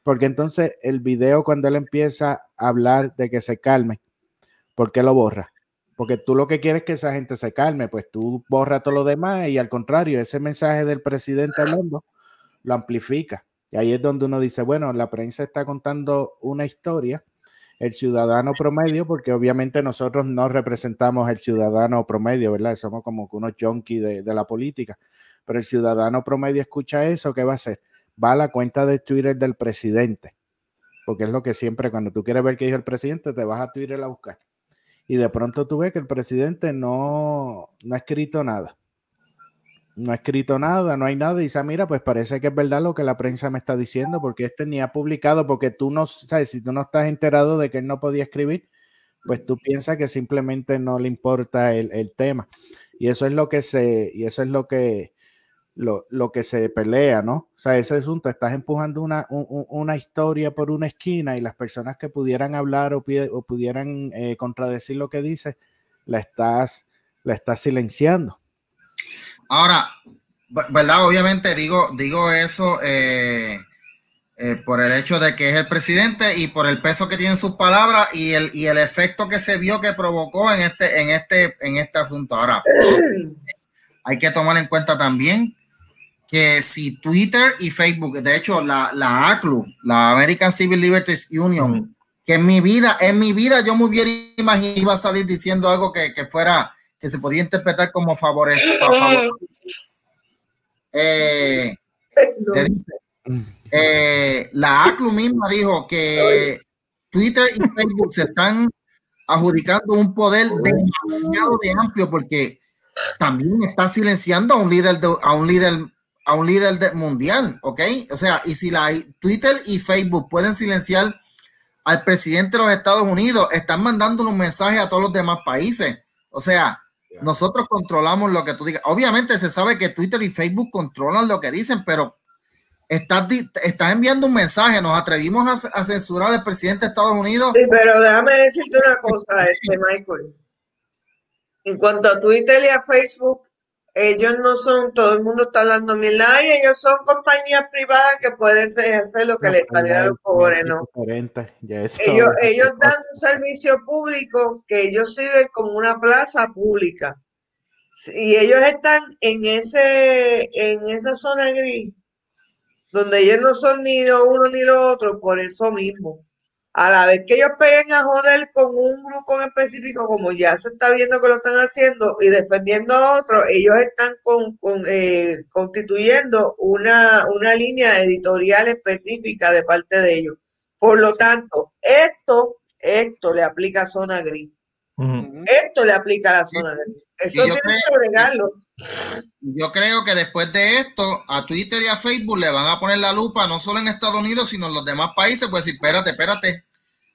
Porque entonces el video, cuando él empieza a hablar de que se calme, ¿por qué lo borra? Porque tú lo que quieres es que esa gente se calme, pues tú borra todo lo demás y al contrario, ese mensaje del presidente mundo lo amplifica. Y ahí es donde uno dice, bueno, la prensa está contando una historia, el ciudadano promedio, porque obviamente nosotros no representamos el ciudadano promedio, ¿verdad? Somos como unos junkies de, de la política, pero el ciudadano promedio escucha eso, ¿qué va a hacer? Va a la cuenta de Twitter del presidente, porque es lo que siempre, cuando tú quieres ver qué dijo el presidente, te vas a Twitter a buscar y de pronto tú ves que el presidente no, no ha escrito nada. no ha escrito nada, no hay nada. Y dice, mira, pues parece que es verdad lo que la prensa me está diciendo, porque este ni ha publicado, porque tú no sabes, si tú no estás enterado de que él no podía escribir, pues tú piensas que simplemente no le importa el, el tema. Y eso es lo que se, y eso es lo que, lo, lo, que se pelea, ¿no? O sea, ese asunto, estás empujando una, un, una historia por una esquina y las personas que pudieran hablar o, o pudieran eh, contradecir lo que dice, la estás, la estás silenciando. Ahora, ¿verdad? Obviamente digo, digo eso eh, eh, por el hecho de que es el presidente y por el peso que tienen sus palabras y el, y el efecto que se vio que provocó en este, en este, en este asunto. Ahora, [CLEARS THROAT] hay que tomar en cuenta también que si Twitter y Facebook, de hecho, la, la ACLU, la American Civil Liberties Union, que en mi vida, en mi vida yo me hubiera imaginado iba a salir diciendo algo que, que fuera, que se podía interpretar como favor. Eh, eh, la ACLU misma dijo que Twitter y Facebook se están adjudicando un poder demasiado de amplio porque también está silenciando a un líder de, a un líder a un líder de, mundial, ¿ok? O sea, y si la Twitter y Facebook pueden silenciar al presidente de los Estados Unidos, están mandando un mensaje a todos los demás países. O sea, nosotros controlamos lo que tú digas. Obviamente se sabe que Twitter y Facebook controlan lo que dicen, pero estás, está enviando un mensaje. Nos atrevimos a, a, censurar al presidente de Estados Unidos. Sí, pero déjame decirte una cosa, este, Michael. En cuanto a Twitter y a Facebook, ellos no son, todo el mundo está hablando mierda, y ellos son compañías privadas que pueden hacer lo que no, les sale a los pobres, ¿no? ellos, ellos dan un servicio público que ellos sirven como una plaza pública. Y ellos están en ese, en esa zona gris, donde ellos no son ni lo uno ni lo otro, por eso mismo a la vez que ellos peguen a joder con un grupo en específico, como ya se está viendo que lo están haciendo y defendiendo a otro, ellos están con, con, eh, constituyendo una, una línea editorial específica de parte de ellos. Por lo tanto, esto, esto le aplica a zona gris. Uh -huh. Esto le aplica a la zona gris. Eso tiene que agregarlo. Yo creo que después de esto, a Twitter y a Facebook le van a poner la lupa, no solo en Estados Unidos, sino en los demás países, pues decir, espérate, espérate.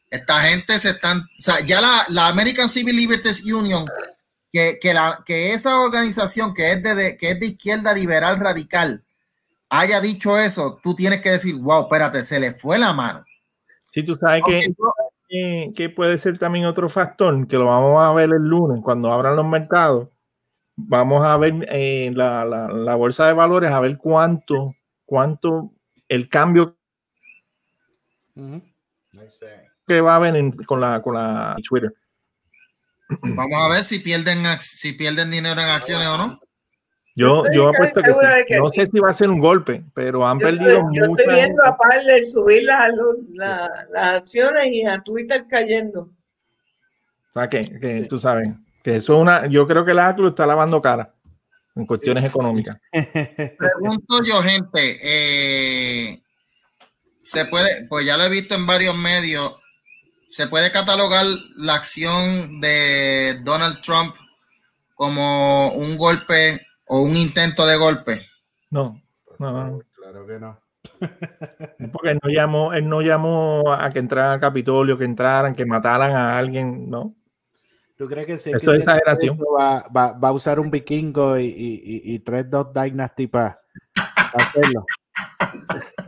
Esta gente se están, o sea, ya la, la American Civil Liberties Union, que, que, la, que esa organización que es, de, que es de izquierda liberal radical, haya dicho eso, tú tienes que decir, wow, espérate, se le fue la mano. Sí, tú sabes okay. que, que, puede ser también otro factor, que lo vamos a ver el lunes cuando abran los mercados. Vamos a ver eh, la, la, la, bolsa de valores, a ver cuánto, cuánto el cambio uh -huh. que va a haber en, con, la, con la Twitter. Vamos a ver si pierden, si pierden dinero en acciones o no. Yo, yo apuesto que, sí. que, no sé si va a ser un golpe, pero han yo perdido estoy, Yo estoy viendo a Parler subir las, las, las, acciones y a Twitter cayendo. O sea, que, que tú sabes, que eso es una, yo creo que la ACLU está lavando cara en cuestiones sí. económicas. [LAUGHS] Pregunto yo, gente, eh, se puede, pues ya lo he visto en varios medios, se puede catalogar la acción de Donald Trump como un golpe o un intento de golpe? No, no. Claro que no. Porque él no llamó, él no llamó a que entraran al Capitolio, que entraran, que mataran a alguien, ¿no? ¿Tú crees que, si Eso es exageración. Va, va, va, a usar un vikingo y, y, y, y tres dos Dynasty para hacerlo? [LAUGHS]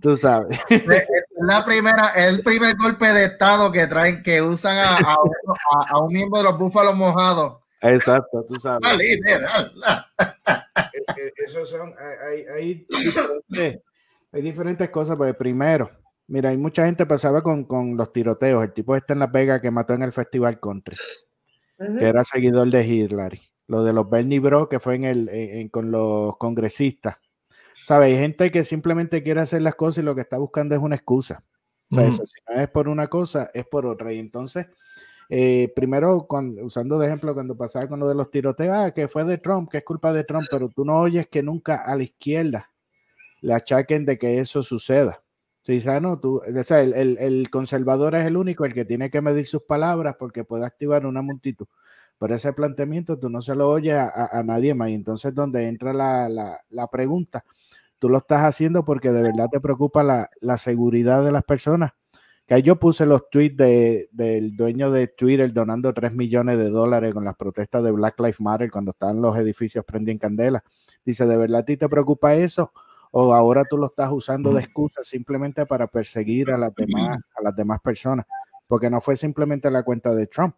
Tú sabes. Es [LAUGHS] la primera, el primer golpe de estado que traen, que usan a, a, a, a un miembro de los búfalos mojados Exacto, tú sabes. Esos son, hay, hay, [LAUGHS] diferentes, hay diferentes cosas, porque primero, mira, hay mucha gente pasaba con, con los tiroteos, el tipo este en La Vega que mató en el Festival Country, uh -huh. que era seguidor de Hillary, lo de los Bernie Bros, que fue en el, en, con los congresistas, ¿sabes? Hay gente que simplemente quiere hacer las cosas y lo que está buscando es una excusa. O sea, uh -huh. eso, si no es por una cosa, es por otra. Y entonces, eh, primero, cuando, usando de ejemplo, cuando pasaba con lo de los tiroteos, ah, que fue de Trump, que es culpa de Trump, pero tú no oyes que nunca a la izquierda le achaquen de que eso suceda. Sí, ¿sabes? No, tú, o sea, el, el, el, conservador es el único, el que tiene que medir sus palabras porque puede activar una multitud. Pero ese planteamiento tú no se lo oyes a, nadie más. Y entonces donde entra la, la, pregunta, tú lo estás haciendo porque de verdad te preocupa la, la seguridad de las personas. Que yo puse los tweets de, del dueño de Twitter donando 3 millones de dólares con las protestas de Black Lives Matter cuando estaban los edificios prendiendo candela. Dice, ¿de verdad a ti te preocupa eso? ¿O ahora tú lo estás usando de excusa simplemente para perseguir a las demás, a las demás personas? Porque no fue simplemente la cuenta de Trump.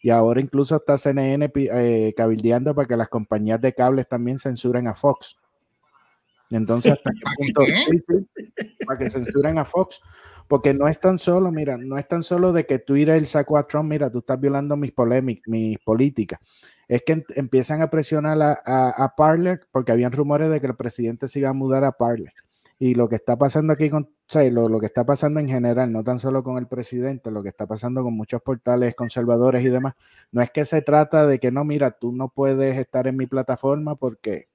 Y ahora incluso está CNN eh, cabildeando para que las compañías de cables también censuren a Fox. Entonces, ¿hasta qué punto? para que censuren a Fox. Porque no es tan solo, mira, no es tan solo de que Twitter sacó a Trump, mira, tú estás violando mis polémicas, mis políticas. Es que empiezan a presionar a, a, Parler porque habían rumores de que el presidente se iba a mudar a Parler. Y lo que está pasando aquí con, lo, lo, que está pasando en general, no tan solo con el presidente, lo que está pasando con muchos portales conservadores y demás, no es que se trata de que no, mira, tú no puedes estar en mi plataforma porque,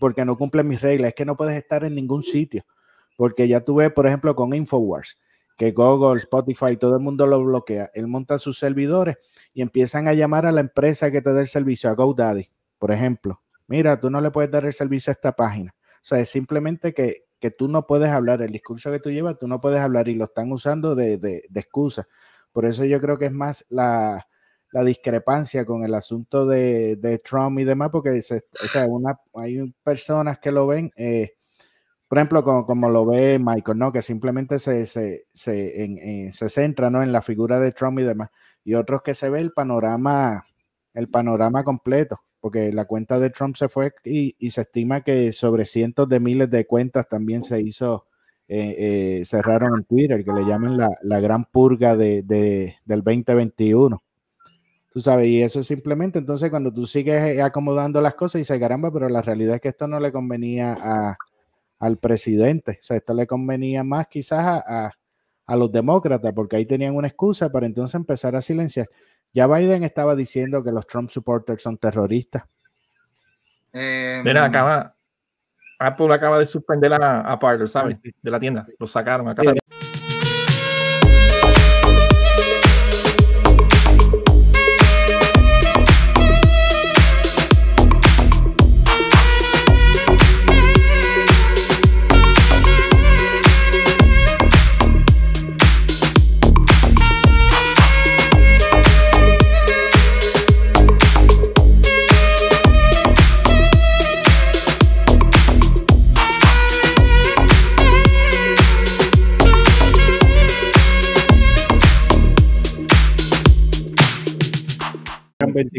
porque no cumple mis reglas, es que no puedes estar en ningún sitio. Porque ya tuve, por ejemplo, con Infowars, que Google, Spotify, todo el mundo lo bloquea. Él monta sus servidores y empiezan a llamar a la empresa que te da el servicio, a GoDaddy, por ejemplo. Mira, tú no le puedes dar el servicio a esta página. O sea, es simplemente que, que tú no puedes hablar, el discurso que tú llevas, tú no puedes hablar y lo están usando de, de, excusa. Por eso yo creo que es más la, la discrepancia con el asunto de, Trump y demás, porque dice, o sea, una, hay personas que lo ven. Eh, por ejemplo, como, lo ve Michael, ¿no? Que simplemente se, se, se, se, centra ¿no? en la figura de Trump y demás. Y otros que se ve el panorama, el panorama completo, porque la cuenta de Trump se fue y, y se estima que sobre cientos de miles de cuentas también se hizo, eh, eh, cerraron en Twitter, que le llaman la, la gran purga de, de, del 2021. Tú sabes, y eso simplemente, entonces cuando tú sigues acomodando las cosas y dices, caramba, pero la realidad es que esto no le convenía a al presidente. O sea, esto le convenía más quizás a, los demócratas, porque ahí tenían una excusa para entonces empezar a silenciar. Ya Biden estaba diciendo que los Trump supporters son terroristas. Eh, Mira, acaba, Apple acaba de suspender a, a Parler, ¿sabes? De la tienda. Lo sacaron. Acá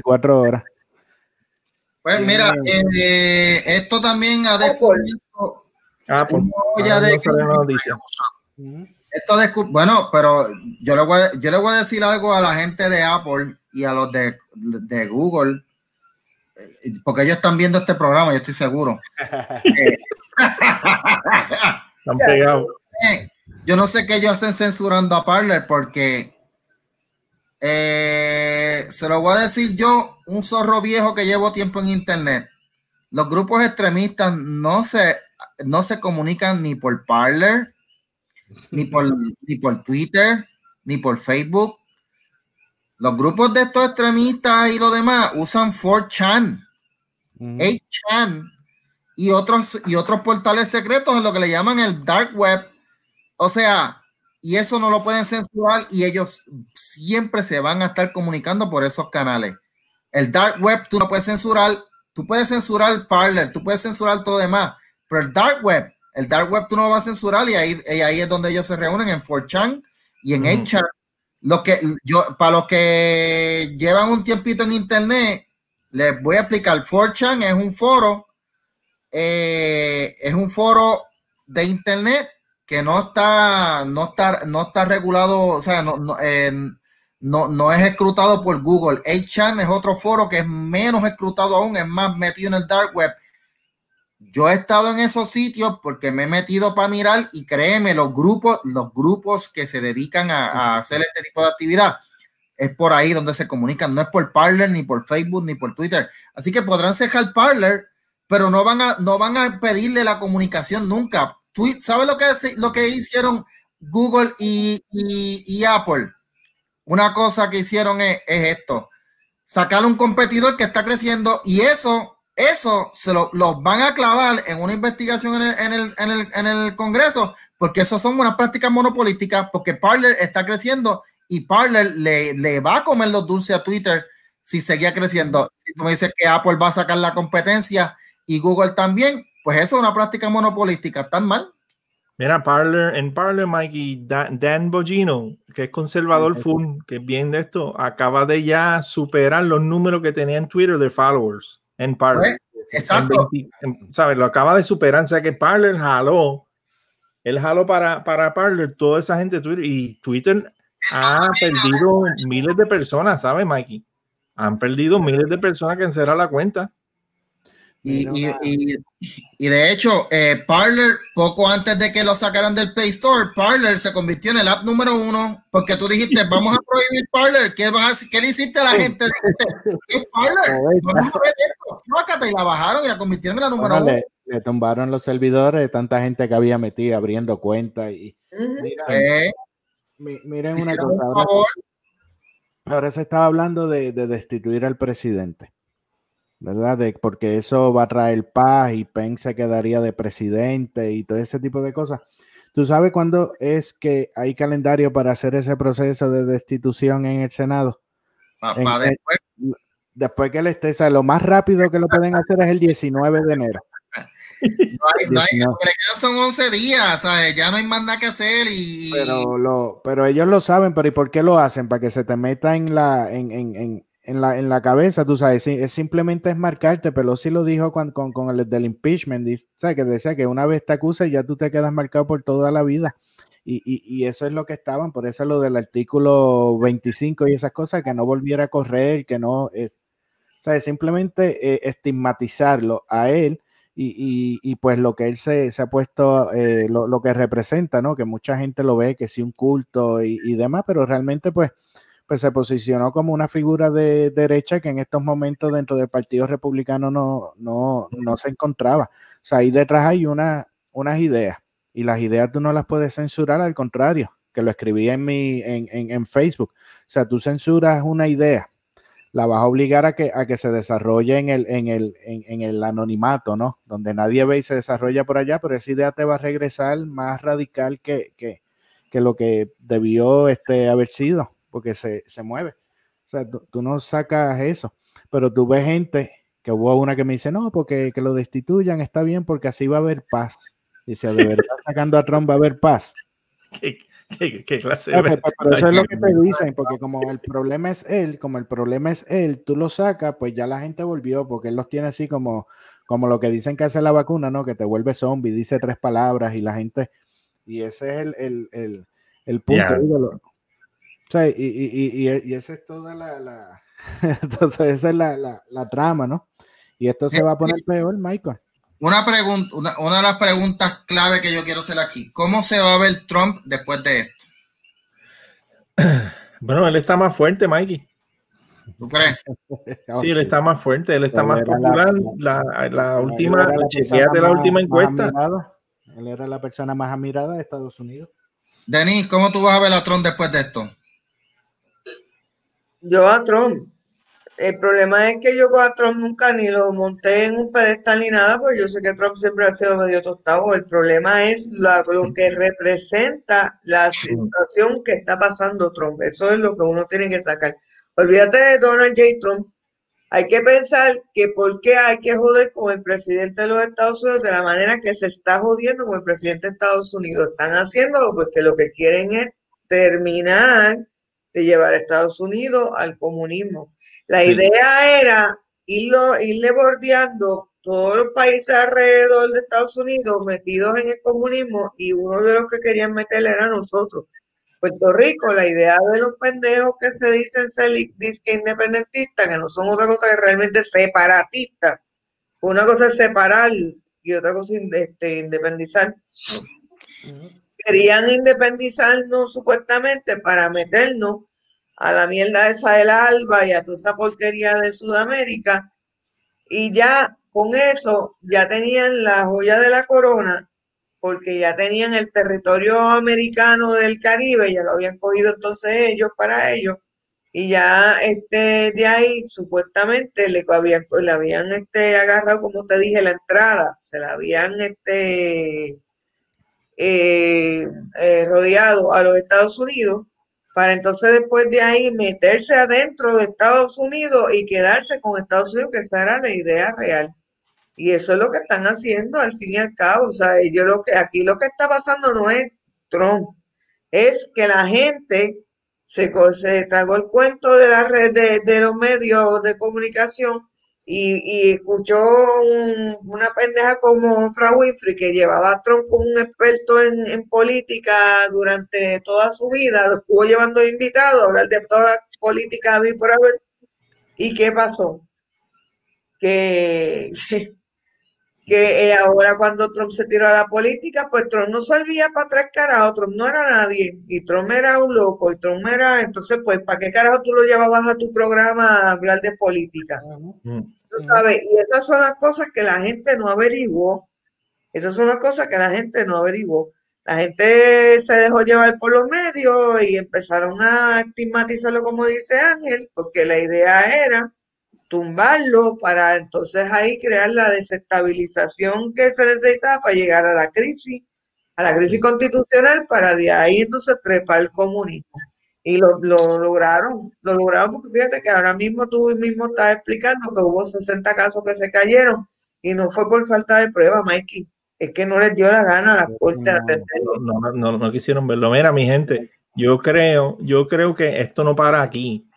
24 horas. Pues mira, eh, esto también ha descubierto. Ah, pues, ah, de, esto bueno, pero yo le, voy a, yo le voy a decir algo a la gente de Apple y a los de, de Google, eh, porque ellos están viendo este programa, yo estoy seguro. [LAUGHS] Eh, yo no sé qué ellos hacen censurando a Parler porque eh, se lo voy a decir yo, un zorro viejo que llevo tiempo en internet. Los grupos extremistas no se, no se comunican ni por Parler, ni por, ni por Twitter, ni por Facebook. Los grupos de estos extremistas y lo demás usan 4chan, 8chan y otros, y otros portales secretos en lo que le llaman el dark web. O sea, y eso no lo pueden censurar y ellos siempre se van a estar comunicando por esos canales. El dark web tú no puedes censurar, tú puedes censurar Parler, tú puedes censurar todo demás, pero el dark web, el dark web tú no lo vas a censurar y ahí, ahí es donde ellos se reúnen en 4chan y en uh Lo que yo, para los que llevan un tiempito en internet, les voy a explicar. 4chan es un foro, eh, es un foro de internet que no está, no está, no está regulado, o sea, no, no, eh, no, es escrutado por Google. 8chan es otro foro que es menos escrutado aún, es más metido en el dark web. Yo he estado en esos sitios porque me he metido para mirar y créeme, los grupos, los grupos que se dedican a, hacer este tipo de actividad, es por ahí donde se comunican, no es por Parler, ni por Facebook, ni por Twitter. Así que podrán cejar Parler, pero no van a, no van a pedirle la comunicación nunca. ¿Sabes lo que, lo que hicieron Google y, Apple? Una cosa que hicieron es, esto. sacar un competidor que está creciendo y eso, eso se lo, los van a clavar en una investigación en el, en el, en el, en el Congreso, porque eso son unas prácticas monopolísticas, porque Parler está creciendo y Parler le, le va a comer los dulces a Twitter si seguía creciendo. Si tú me dices que Apple va a sacar la competencia y Google también, pues eso es una práctica monopolística, ¿tan mal? Mira, Parler, en Parler, Mikey, Dan, Dan Bogino, que es conservador full, que es bien de esto, acaba de ya superar los números que tenía en Twitter de followers en Parler. Pues, exacto. ¿Sabes? Lo acaba de superar. O sea que Parler jaló, él jaló para, para Parler toda esa gente de Twitter y Twitter ha perdido miles de personas, ¿sabes, Mikey? Han perdido miles de personas que encerran la cuenta. Y, y, y, de hecho, eh, Parler, poco antes de que lo sacaran del Play Store, Parler se convirtió en el app número uno, porque tú dijiste, vamos a prohibir Parler. ¿Qué, vas a, ¿qué le hiciste a la gente? ¿Qué es Parler? Vamos a ver esto, y la bajaron y la convirtieron en la número uno. Le, tumbaron los servidores de tanta gente que había metido abriendo cuentas. Y, miren una cosa. Ahora, ahora, se estaba hablando de, de destituir al presidente. ¿Verdad? De, porque eso va a traer paz y Pence se quedaría de presidente y todo ese tipo de cosas. ¿Tú sabes cuándo es que hay calendario para hacer ese proceso de destitución en el Senado? después. después que él esté, o sea, lo más rápido que lo pueden hacer es el 19 de enero. No hay, no hay, son 11 días, ¿sabes? ya no hay más nada que hacer y... Pero, lo, pero ellos lo saben, pero ¿y por qué lo hacen? Para que se te meta en la, en, en, en la, en la cabeza, tú sabes, es simplemente es marcarte. Pelosi lo dijo con, con, con el del impeachment, ¿sabes? que decía que una vez te acusa ya tú te quedas marcado por toda la vida. Y, y, y, eso es lo que estaban, por eso lo del artículo 25 y esas cosas, que no volviera a correr, que no, es, ¿sabes? simplemente eh, estigmatizarlo a él y, y, pues lo que él se, se ha puesto, eh, lo, lo, que representa, ¿no? Que mucha gente lo ve, que sí un culto y demás, pero realmente pues pues se posicionó como una figura de derecha que en estos momentos dentro del Partido Republicano no, no, no se encontraba. O sea, ahí detrás hay una, unas ideas y las ideas tú no las puedes censurar, al contrario, que lo escribí en, mi, en, en, en Facebook. O sea, tú censuras una idea, la vas a obligar a que, a que se desarrolle en el, en, el, en, en, el anonimato, ¿no? Donde nadie ve y se desarrolla por allá, pero esa idea te va a regresar más radical que, que, que lo que debió este, haber sido porque se, se mueve. O sea, tú, no sacas eso, pero tú ves gente que hubo una que me dice, no, porque que lo destituyan está bien porque así va a haber paz. Dice, de verdad [LAUGHS] sacando a Trump va a haber paz. ¿Qué, qué, clase de... Pero, pero eso es lo que te dicen, porque como el problema es él, como el problema es él, tú lo sacas, pues ya la gente volvió, porque él los tiene así como, como lo que dicen que hace la vacuna, ¿no? Que te vuelve zombie, dice tres palabras y la gente, y ese es el, el, el, el punto. Yeah. O sea, y, y, y, y, esa es toda la, la [LAUGHS] entonces esa es la, la, la, trama, ¿no? Y esto se va a poner peor, Michael. Una pregunta, una, una, de las preguntas clave que yo quiero hacer aquí, ¿cómo se va a ver Trump después de esto? [CLEARS THROAT] Bueno, él está más fuerte, Mikey. ¿Tú crees? [LAUGHS] Sí, él está más fuerte, él está más popular. La, la, la última, chequeate la última encuesta. Él era la persona más admirada de Estados Unidos. Denis, ¿cómo tú vas a ver a Trump después de esto? Yo a Trump. El problema es que yo con a Trump nunca ni lo monté en un pedestal ni nada, porque yo sé que Trump siempre ha sido medio tostado. El problema es lo que representa la situación que está pasando Trump. Eso es lo que uno tiene que sacar. Olvídate de Donald J. Trump. Hay que pensar que por qué hay que joder con el presidente de los Estados Unidos de la manera que se está jodiendo con el presidente de Estados Unidos. Están haciéndolo porque lo que quieren es terminar de llevar a Estados Unidos al comunismo. La sí. idea era irlo, irle bordeando todos los países alrededor de Estados Unidos metidos en el comunismo y uno de los que querían meterle era nosotros. Puerto Rico, la idea de los pendejos que se dicen ser independentistas, que no son otra cosa que realmente separatistas. Una cosa es separar y otra cosa es este, independizar. Uh -huh querían independizarnos supuestamente para meternos a la mierda esa del ALBA y a toda esa porquería de Sudamérica. Y ya con eso ya tenían la joya de la corona, porque ya tenían el territorio americano del Caribe, ya lo habían cogido entonces ellos para ellos, y ya este de ahí supuestamente le habían, le habían este agarrado, como te dije, la entrada, se la habían este eh, eh, rodeado a los Estados Unidos para entonces después de ahí meterse adentro de Estados Unidos y quedarse con Estados Unidos, que esa era la idea real. Y eso es lo que están haciendo al fin y al cabo. O sea, yo lo que aquí lo que está pasando no es Trump, es que la gente se, se tragó el cuento de la red de, los medios de comunicación y, escuchó una pendeja como Fra Winfrey que llevaba a Trump como un experto en, política durante toda su vida, lo estuvo llevando invitado a hablar de toda la política por haber. ¿Y qué pasó? Que [LAUGHS] que eh, ahora cuando Trump se tiró a la política, pues Trump no servía para tres carajos, Trump no era nadie, y Trump era un loco, y Trump era, entonces pues, ¿para qué carajo tú lo llevabas a tu programa a hablar de política? Sabes? Y esas son las cosas que la gente no averiguó, esas son las cosas que la gente no averiguó. La gente se dejó llevar por los medios y empezaron a estigmatizarlo como dice Ángel, porque la idea era tumbarlo para entonces ahí crear la desestabilización que se necesitaba para llegar a la crisis, a la crisis constitucional, para de ahí entonces trepar el comunismo. Y lo, lograron, lo lograron porque fíjate que ahora mismo tú mismo estás explicando que hubo 60 casos que se cayeron y no fue por falta de prueba, Mikey. Es que no les dio la gana a la corte no, no, no, no, quisieron verlo. Mira, mi gente, yo creo, yo creo que esto no para aquí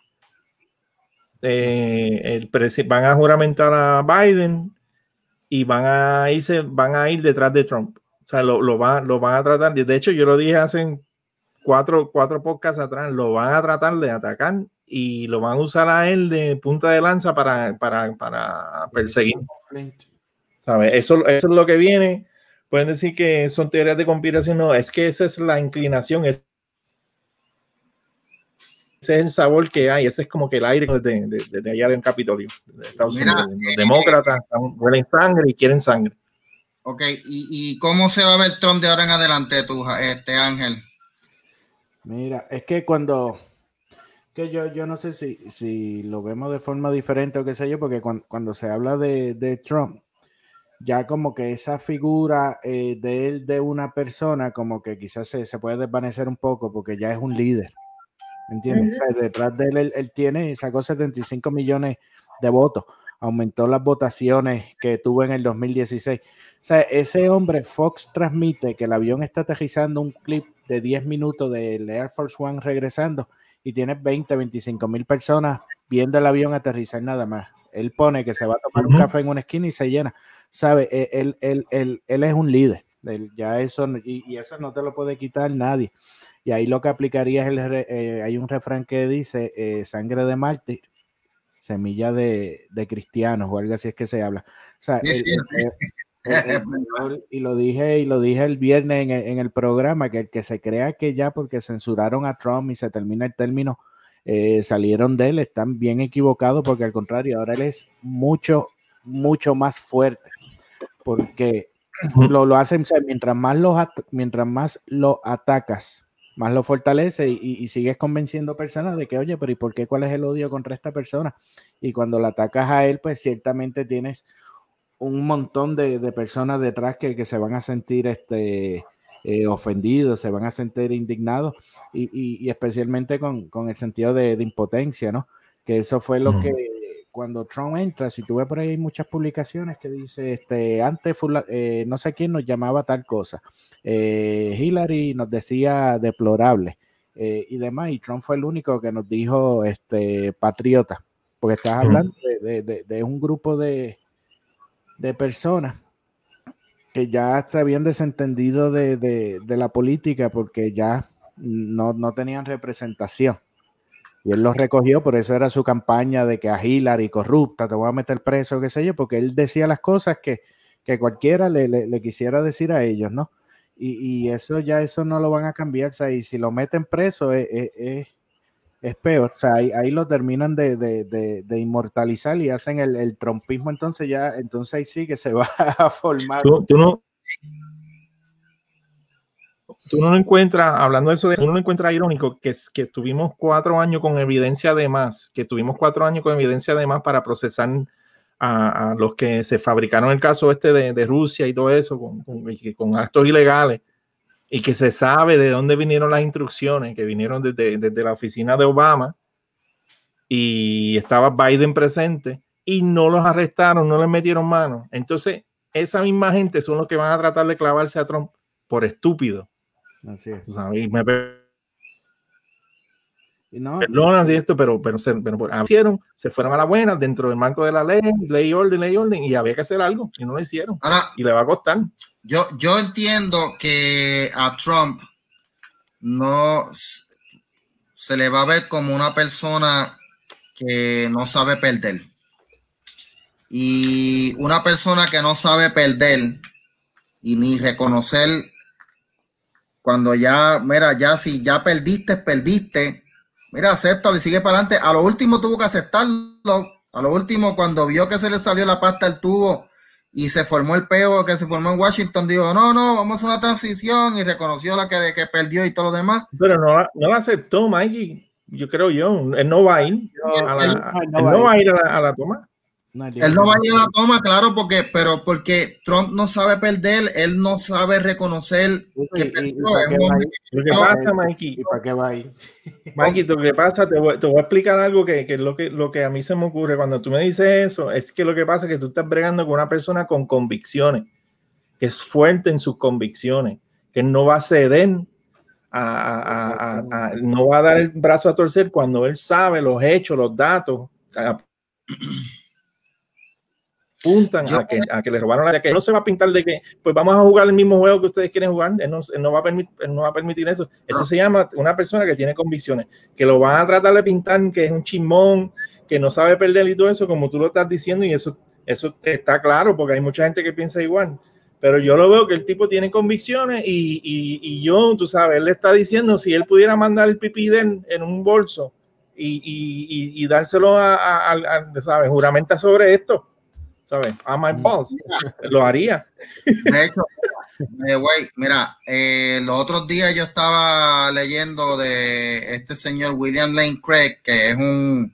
eh, el van a juramentar a Biden y van a irse, van a ir detrás de Trump. O sea, lo, lo, van, lo van a tratar. De hecho, yo lo dije hace cuatro, cuatro podcasts atrás, lo van a tratar de atacar y lo van a usar a él de punta de lanza para, para, para perseguir. ¿Sabe? Eso, eso es lo que viene. Pueden decir que son teorías de conspiración, no, es que esa es la inclinación, es ese es el sabor que hay, ese es como que el aire desde, desde, allá del Capitolio, de Estados Unidos. Los eh, demócratas huelen sangre y quieren sangre. Ok, ¿Y, ¿Y, cómo se va a ver Trump de ahora en adelante, tú, este Ángel? Mira, es que cuando, que yo, yo no sé si, si lo vemos de forma diferente o qué sé yo, porque cuando, se habla de, de, Trump, ya como que esa figura eh, de él, de una persona, como que quizás se, se puede desvanecer un poco, porque ya es un líder. ¿Me entiendes? detrás de él, él, tiene, sacó 75 millones de votos, aumentó las votaciones que tuvo en el 2016. O sea, ese hombre, Fox transmite que el avión está aterrizando un clip de 10 minutos del Air Force One regresando y tiene 20, 25 mil personas viendo el avión aterrizar nada más. Él pone que se va a tomar un café en una esquina y se llena. Sabe, e, él, él, él, él es un líder. ya eso, y, y, eso no te lo puede quitar nadie. Y ahí lo que aplicaría es el, eh, hay un refrán que dice eh, sangre de mártir, semilla de, de, cristianos o algo así es que se habla. O sea, [LAUGHS] y lo dije y lo dije el viernes en el, programa que el que se crea que ya porque censuraron a Trump y se termina el término eh, salieron de él están bien equivocados porque al contrario ahora él es mucho mucho más fuerte porque lo, lo hacen mientras más los mientras más lo atacas más lo fortalece y, sigues convenciendo personas de que, oye, pero ¿y por qué cuál es el odio contra esta persona? Y cuando la atacas a él, pues ciertamente tienes un montón de, personas detrás que, se van a sentir este, eh, ofendidos, se van a sentir indignados y, especialmente con, el sentido de, impotencia, ¿no? Que eso fue lo que cuando Trump entra, si tú ves por ahí muchas publicaciones que dice, este, antes eh, no sé quién nos llamaba tal cosa, eh, Hillary nos decía deplorable y demás, y Trump fue el único que nos dijo este, patriota, porque estás hablando de, un grupo de, de personas que ya se habían desentendido de, la política porque ya no, no tenían representación. Y él lo recogió, por eso era su campaña de que a Hillary corrupta, te voy a meter preso, qué sé yo, porque él decía las cosas que, cualquiera le, quisiera decir a ellos, ¿no? Y, eso ya, eso no lo van a cambiar, o sea, y si lo meten preso es, es, peor, o sea, ahí, lo terminan de, inmortalizar y hacen el, trompismo, entonces ya, entonces ahí sí que se va [LAUGHS] a formar. ¿Tú, no, tú no encuentras, hablando de eso, tú no encuentras irónico, que es que tuvimos cuatro años con evidencia de más, que tuvimos cuatro años con evidencia de más para procesar a, los que se fabricaron el caso este de, Rusia y todo eso, con, con, actos ilegales, y que se sabe de dónde vinieron las instrucciones, que vinieron desde, desde la oficina de Obama, y estaba Biden presente, y no los arrestaron, no les metieron mano. Entonces, esa misma gente son los que van a tratar de clavarse a Trump por estúpido. Así es. y me no, perdonan esto, pero, pero, se, pero pues, hicieron, se fueron a la buena dentro del marco de la ley, ley orden, ley orden, y había que hacer algo, y no lo hicieron. Ahora, y le va a costar. Yo, yo entiendo que a Trump no se le va a ver como una persona que no sabe perder. Y una persona que no sabe perder y ni reconocer cuando ya, mira, ya si ya perdiste, perdiste, mira, acéptalo y sigue para adelante. A lo último tuvo que aceptarlo. A lo último, cuando vio que se le salió la pasta al tubo y se formó el peo que se formó en Washington, dijo, no, no, vamos a una transición y reconoció la que, que perdió y todo lo demás. Pero no, no la aceptó, Mikey. Yo creo yo. Él no va a ir, a la, no va a ir a la toma. Él no va a ir a la toma, claro, porque, pero porque Trump no sabe perder, él no sabe reconocer que perdió. Lo que pasa, Mikey, para qué va a ir? Mikey, lo que pasa, te voy, te voy a explicar algo que, que, lo que lo que a mí se me ocurre cuando tú me dices eso, es que lo que pasa es que tú estás bregando con una persona con convicciones, que es fuerte en sus convicciones, que no va a ceder a, a, no va a dar el brazo a torcer cuando él sabe los hechos, los datos apuntan a, que, a que le robaron la que No se va a pintar de que, pues vamos a jugar el mismo juego que ustedes quieren jugar. Él no, va, a permitir, no va a permitir eso. Eso se llama una persona que tiene convicciones, que lo van a tratar de pintar, que es un chismón, que no sabe perder y todo eso, como tú lo estás diciendo, y eso, eso está claro, porque hay mucha gente que piensa igual. Pero yo lo veo que el tipo tiene convicciones y, y, yo, tú sabes, él le está diciendo si él pudiera mandar el pipí en, en un bolso y, y, dárselo a, a, a, ¿sabes? Juramenta sobre esto ¿sabes? A my boss, lo haría. De hecho, eh, mira, eh, los otros días yo estaba leyendo de este señor William Lane Craig, que es un,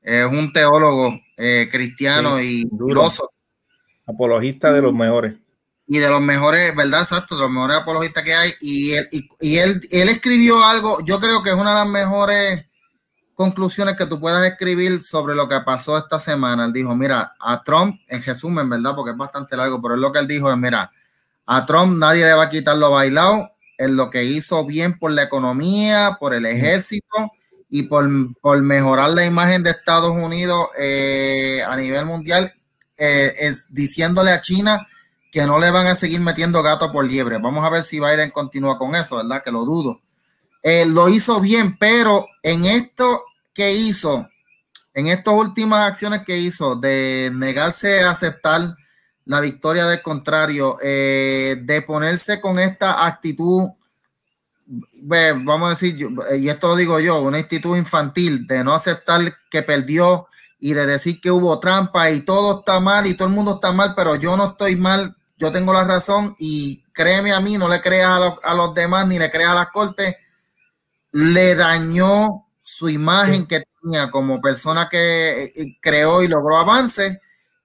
es un teólogo eh, cristiano y duroso. Apologista de los mejores. Y de los mejores, ¿verdad? Exacto, de los mejores apologistas que hay. Y él, y él, él escribió algo, yo creo que es una de las mejores conclusiones que tú puedas escribir sobre lo que pasó esta semana. Él dijo, mira, a Trump, en resumen, ¿verdad? Porque es bastante largo, pero es lo que él dijo es, mira, a Trump nadie le va a quitar lo bailado en lo que hizo bien por la economía, por el ejército y por, por mejorar la imagen de Estados Unidos eh, a nivel mundial, eh, es diciéndole a China que no le van a seguir metiendo gato por liebre. Vamos a ver si Biden continúa con eso, ¿verdad? Que lo dudo. Eh, lo hizo bien, pero en esto que hizo, en estas últimas acciones que hizo de negarse a aceptar la victoria del contrario, eh, de ponerse con esta actitud, vamos a decir, y esto lo digo yo, una actitud infantil de no aceptar que perdió y de decir que hubo trampa y todo está mal y todo el mundo está mal, pero yo no estoy mal, yo tengo la razón y créeme a mí, no le creas a los, a los demás ni le creas a las cortes le dañó su imagen que tenía como persona que eh, creó y logró avance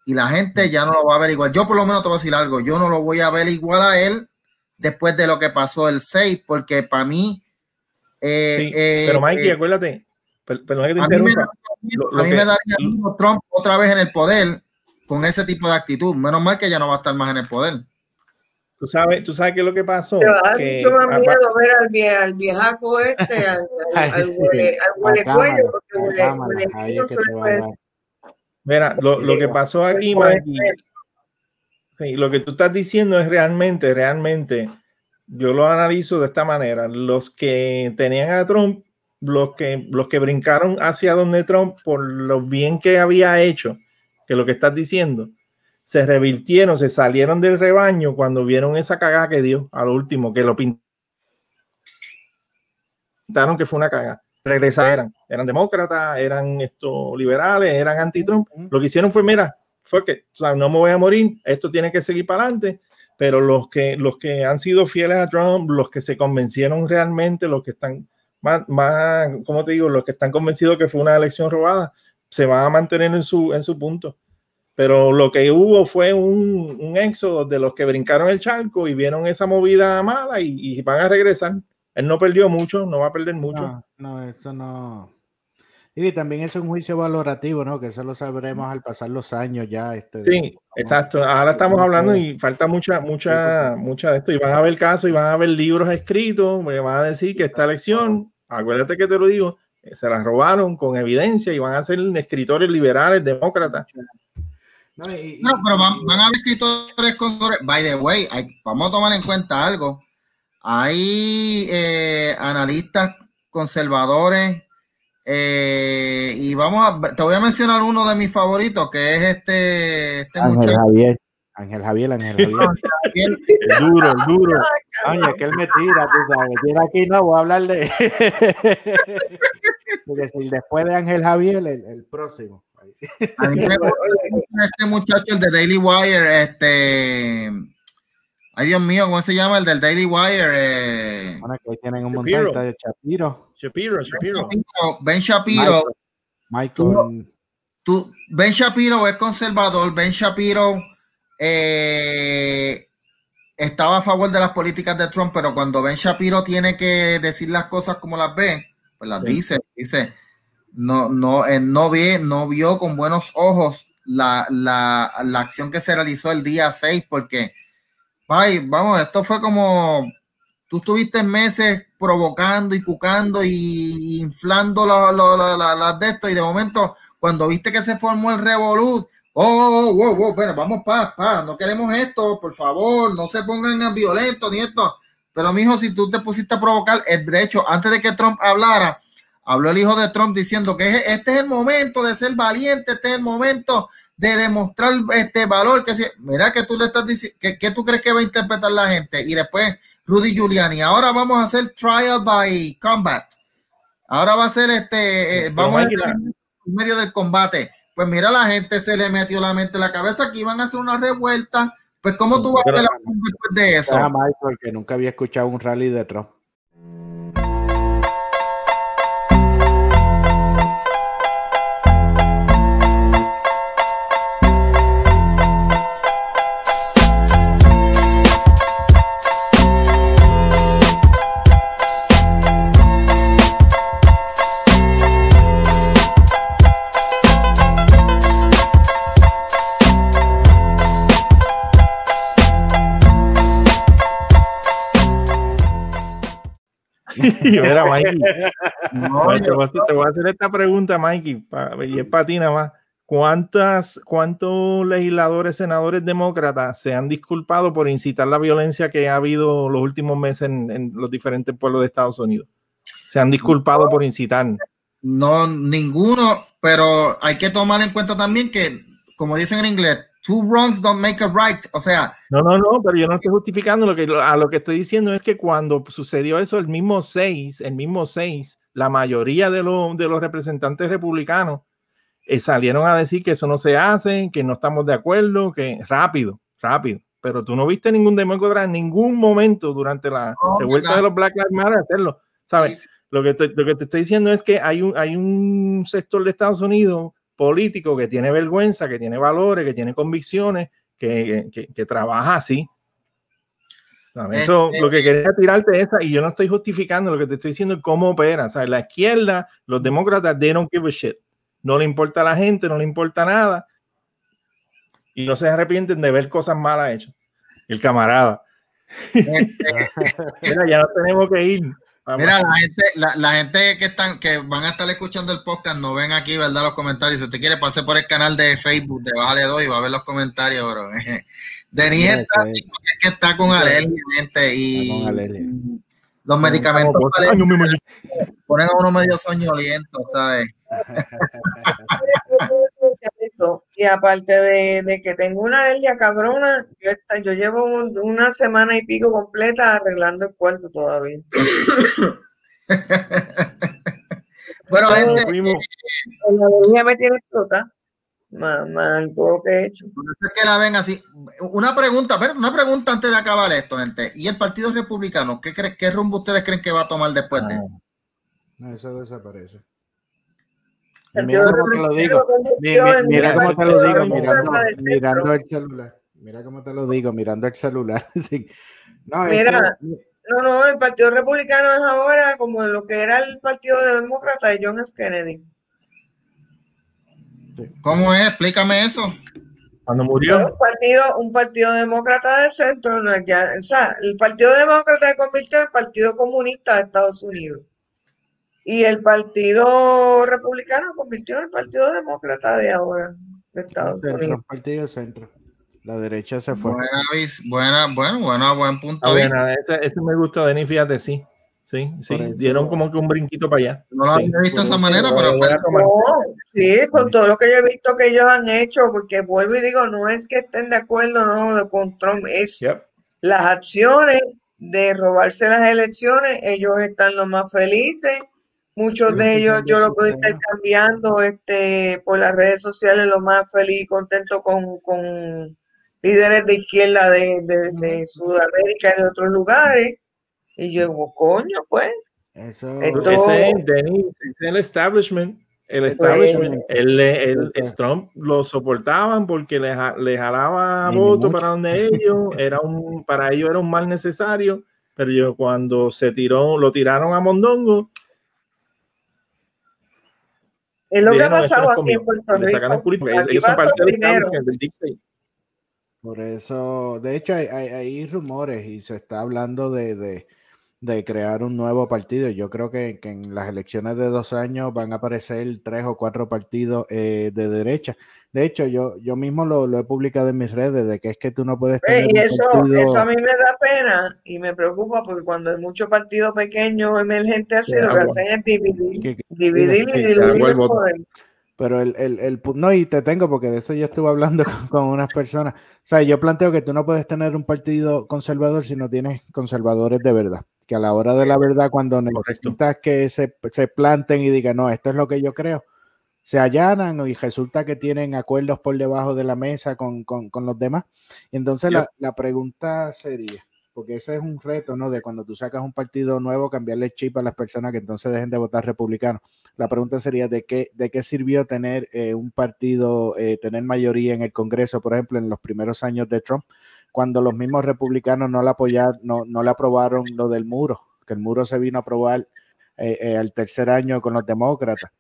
y la gente ya no lo va a ver igual. Yo por lo menos te voy a decir algo, yo no lo voy a ver igual a él después de lo que pasó el 6, porque para mí... Eh, eh, pero Mikey, acuérdate, a mí me, daría Trump otra vez en el poder con ese tipo de actitud. Menos mal que ya no va a estar más en el poder. Tú sabes, tú sabes qué es lo que pasó. que, mucho más miedo ver al, vie, al viejaco este, al, al, [LAUGHS] al, huele, al huele cuello, porque huele, huele Mira, lo, lo que pasó aquí, Maggie, sí, lo que tú estás diciendo es realmente, realmente, yo lo analizo de esta manera. Los que tenían a Trump, los que, los que brincaron hacia donde Trump por lo bien que había hecho, que lo que estás diciendo, se revirtieron, se salieron del rebaño cuando vieron esa cagada que dio a lo último, que lo pintaron que fue una cagada. Regresaron, eran demócratas, eran estos liberales, eran anti-Trump. Lo que hicieron fue, mira, fue que no me voy a morir, esto tiene que seguir para adelante, pero los que, los que han sido fieles a Trump, los que se convencieron realmente, los que están más, más como te digo, los que están convencidos que fue una elección robada, se van a mantener en su, en su punto. Pero lo que hubo fue un, un éxodo de los que brincaron el charco y vieron esa movida mala y, y van a regresar. Él no perdió mucho, no va a perder mucho. No, no, eso no. Y también es un juicio valorativo, ¿no? Que eso lo sabremos al pasar los años ya. Este, sí, exacto. Ahora estamos hablando y falta mucha, mucha, mucha de esto. Y van a haber casos y van a haber libros escritos, me van a decir que esta elección, acuérdate que te lo digo, eh, se la robaron con evidencia y van a ser escritores liberales, demócratas. No, pero van, van, a haber escritores con... By the way, hay, vamos a tomar en cuenta algo. Hay eh, analistas conservadores eh, y vamos a, te voy a mencionar uno de mis favoritos, que es este, este Ángel muchacho. Javier. Ángel Javier, Ángel [LAUGHS] Javier. el duro, el duro. Oye, que él me tira, tú sabes. Tira aquí, no, voy a hablar de. [LAUGHS] Porque si después de Ángel Javier, el, el próximo. Este muchacho, el de Daily Wire, este. Ay, Dios mío, ¿cómo se llama? El del Daily Wire. Eh... Bueno, que tienen un montón de Shapiro. Shapiro, Shapiro. Ben Shapiro. Michael. Michael. Tú, ben Shapiro es conservador. Ben Shapiro eh, estaba a favor de las políticas de Trump, pero cuando Ben Shapiro tiene que decir las cosas como las ve, pues las sí. dice. Dice, no, no, no, vi, no vio con buenos ojos la, la, la acción que se realizó el día 6, porque, ay, vamos, esto fue como tú estuviste meses provocando y cucando y inflando las lo, de esto y de momento cuando viste que se formó el revolut, oh, oh, oh, oh, bueno, vamos pa, pa, no queremos esto, por favor, no se pongan violentos ni esto. Pero mijo, si tú te pusiste a provocar, el derecho, antes de que Trump hablara, habló el hijo de Trump diciendo que este es el momento de ser valiente, este es el momento de demostrar este valor que si, mira que tú le estás diciendo, que, que tú crees que va a interpretar la gente y después Rudy Giuliani. Ahora vamos a hacer trial by combat. Ahora va a ser este, eh, vamos a en medio del combate. Pues mira, la gente se le metió la mente en la cabeza que iban a hacer una revuelta. Pues, ¿cómo tú vas a ver después de eso? Michael, que nunca había escuchado un rally de Trump. Mira, Mikey, no, te, voy a, te, voy a, hacer esta pregunta, Mikey, y es para ti nada más. ¿Cuántas, ¿Cuántos legisladores, senadores demócratas se han disculpado por incitar la violencia que ha habido los últimos meses en, en los diferentes pueblos de Estados Unidos? Se han disculpado no, por incitar. No, ninguno, pero hay que tomar en cuenta también que, como dicen en inglés, two wrongs don't make a right. O sea. No, no, no, pero yo no estoy justificando lo que a lo que estoy diciendo es que cuando sucedió eso, el mismo 6, el mismo 6, la mayoría de, lo, de los representantes republicanos eh, salieron a decir que eso no se hace, que no estamos de acuerdo, que rápido, rápido. Pero tú no viste ningún demócrata en ningún momento durante la oh, revuelta de los Black Lives Matter hacerlo, ¿sabes? Sí. Lo que, te, lo que te estoy diciendo es que hay un, hay un sector de Estados Unidos político que tiene vergüenza, que tiene valores, que tiene convicciones, que, que, que trabaja así. Eso, lo que quería tirarte esa, y yo no estoy justificando lo que te estoy diciendo, cómo opera. Sea, la izquierda, los demócratas, they don't give a shit. No le importa a la gente, no le importa nada. Y no se arrepienten de ver cosas malas hechas. El camarada. [LAUGHS] Mira, ya no tenemos que ir. Mira, la gente, la, la, gente que están, que van a estar escuchando el podcast, no ven aquí, ¿verdad? Los comentarios. Si usted quiere, pase por el canal de Facebook de Vale Doy y va a ver los comentarios, bro. [LAUGHS] Denis sí, está, sí. que está con alergia, gente, y con alergia. los medicamentos no, no, no, ponen a uno medio soñoliento, ¿sabes? Y aparte de, de, que tengo una alergia cabrona, yo, está, yo llevo un, una semana y pico completa arreglando el cuarto todavía. bueno, gente, la alergia me tiene explota. mal, todo lo que he hecho. Es que la ven así. Una pregunta, pero una pregunta antes de acabar esto, gente. ¿Y el Partido Republicano? ¿Qué, cree, qué rumbo ustedes creen que va a tomar después de? No, eso desaparece. Mira cómo te lo digo. Mira, cómo te lo digo mirando, mirando el celular. Mira cómo te lo digo, mirando el celular. [LAUGHS] no, Mira, no, no, el Partido Republicano es ahora como lo que era el Partido Demócrata de John F. Kennedy. ¿Cómo es? Explícame eso. Cuando murió. Un partido, un partido demócrata de centro, no ya, o sea, el Partido Demócrata se convirtió en el Partido Comunista de Estados Unidos. Y el Partido Republicano convirtió en el Partido Demócrata de ahora, de Estados centro, Unidos. Partido Centro. La derecha se fue. Buena, buena, bueno, bueno, buen punto. Ah, buena, ese, ese, me gustó, Denis, fíjate, sí. Sí, sí, dieron como que un brinquito para allá. No lo había visto de esa manera, pero sí, con todo lo que yo he visto que ellos han hecho, porque vuelvo y digo, no es que estén de acuerdo, no, con Trump, es las acciones de robarse las elecciones, ellos están los más felices, muchos de ellos yo lo puedo estar cambiando este, por las redes sociales, los más feliz y contento con, con líderes de izquierda de, de, de Sudamérica y de otros lugares y yo digo, coño, pues. Eso. Esto... Ese, Denis, es el establishment. El pues, establishment, el, el, el, Trump lo soportaban porque le, le jalaba votos para donde ellos, [LAUGHS] era un, para ellos era un mal necesario, pero yo cuando se tiró, lo tiraron a Mondongo. Es lo que ha pasado aquí en Puerto Rico. Aquí pasó primero. Por eso, de hecho, hay, hay, hay, rumores y se está hablando de, de de crear un nuevo partido. Yo creo que, en las elecciones de dos años van a aparecer tres o cuatro partidos eh, de derecha. De hecho, yo, yo mismo lo, he publicado en mis redes, de que es que tú no puedes... Tener y eso, eso a mí me da pena y me preocupa porque cuando hay muchos partidos pequeños emergentes así, lo que hacen es dividir, dividir y diluir el poder. Pero el, el, el, no, y te tengo porque de eso yo estuve hablando [LAUGHS] con, unas personas. O sea, yo planteo que tú no puedes tener un partido conservador si no tienes conservadores de verdad. Que a la hora de la verdad, cuando necesitas que se, se planten y digan, no, esto es lo que yo creo, se allanan y resulta que tienen acuerdos por debajo de la mesa con, con, con los demás. Entonces la, la pregunta sería, porque ese es un reto, ¿no? De cuando tú sacas un partido nuevo, cambiarle el chip a las personas que entonces dejen de votar republicano. La pregunta sería, ¿de qué, de qué sirvió tener eh, un partido, eh, tener mayoría en el Congreso, por ejemplo, en los primeros años de Trump, cuando los mismos republicanos no le apoyaron, no, no le aprobaron lo del muro, que el muro se vino a aprobar eh, al tercer año con los demócratas?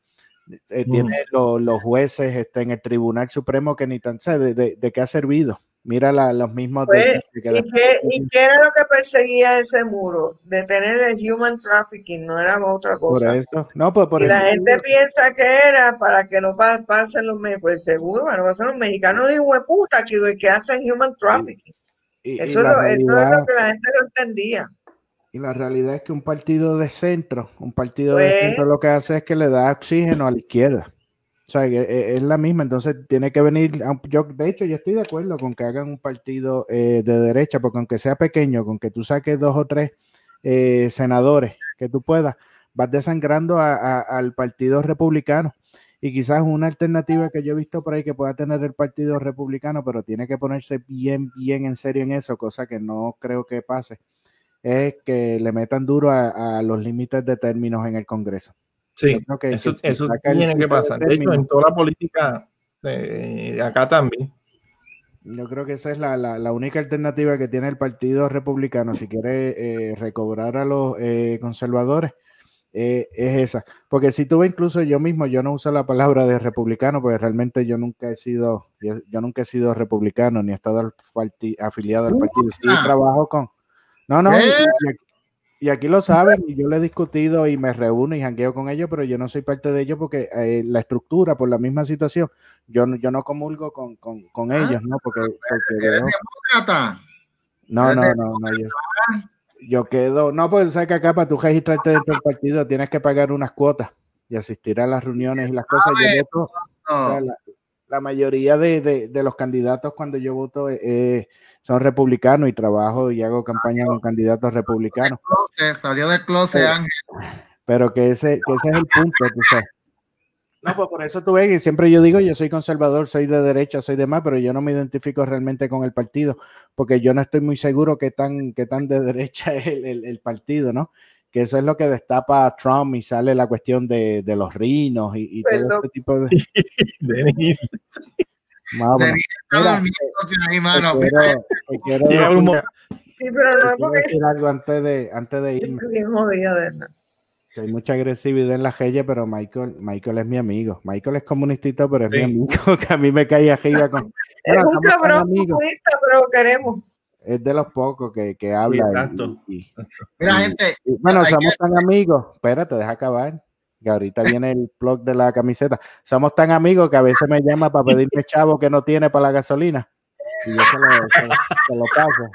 Tiene los jueces está en el Tribunal Supremo que ni tan sé de, de, de qué ha servido Mira la, los mismos. Pues, ¿y, qué, ¿y, qué, era lo que perseguía ese muro? Detener el human trafficking, no era otra cosa. Por eso. No, pues por y la gente piensa que era para que no pasen los mexicanos. Pues seguro, van a pasar los mexicanos y hueputa que, que hacen human trafficking. Eso, es lo, eso, es lo, que la gente no entendía. Y la realidad es que un partido de centro, un partido de pues centro lo que hace es que le da oxígeno a la izquierda. O sea, e, es la misma, entonces tiene que venir, yo de hecho yo estoy de acuerdo con que hagan un partido eh, de derecha, porque aunque sea pequeño, con que tú saques dos o tres eh, senadores que tú puedas, vas desangrando al partido republicano. Y quizás una alternativa que yo he visto por ahí que pueda tener el partido republicano, pero tiene que ponerse bien, bien en serio en eso, cosa que no creo que pase, es que le metan duro a los límites de términos en el Congreso. Sí, eso, eso tiene que pasar. De hecho, en toda la política de acá también. Yo creo que esa es la, la, única alternativa que tiene el Partido Republicano si quiere eh, recobrar a los eh, conservadores. Eh, es esa. Porque si tú ves, incluso yo mismo, yo no uso la palabra de republicano, porque realmente yo nunca he sido, yo, nunca he sido republicano, ni he estado afiliado al partido. Sí, ah. trabajo con. No, no, y aquí lo saben, y yo le he discutido y me reúno y jangueo con ellos, pero yo no soy parte de ellos porque eh, la estructura, por la misma situación, yo, yo no comulgo con, con, con ah, ellos, ¿no? Porque, porque ¿Eres demócrata? No, no, no, no. Yo, yo, quedo, no, pues sabes que acá para tú registrarte dentro del partido tienes que pagar unas cuotas y asistir a las reuniones y las cosas. Yo voto, o sea, la, la, mayoría de, de, de, los candidatos cuando yo voto eh, son republicanos y trabajo y hago campaña con candidatos republicanos. Salió del closet, Ángel. Pero que ese, que ese es el punto, tú sabes. No, pues por eso tú ves que siempre yo digo, yo soy conservador, soy de derecha, soy de más, pero yo no me identifico realmente con el partido, porque yo no estoy muy seguro qué tan, qué tan de [LAUGHS] derecha es el, el, partido, ¿no? Que eso es lo que destapa a Trump y sale la cuestión de, de los rinos y, y todo este tipo de... Sí, pero no porque... decir algo antes de, antes de irme. Bien jodida, ¿verdad? Que hay mucha agresividad en la calle, pero Michael, Michael es mi amigo. Michael es comunistito, pero es mi amigo, [LAUGHS] que a mí me cae arriba con. [LAUGHS] es un cabrón comunista, pero lo queremos. Es de los pocos que, que habla. Y, Mira, gente. bueno, somos tan amigos. Espérate, deja acabar. Que ahorita viene el blog de la camiseta. Somos tan amigos que a veces me llama para pedirme chavo que no tiene para la gasolina. Y yo se lo, se lo paso.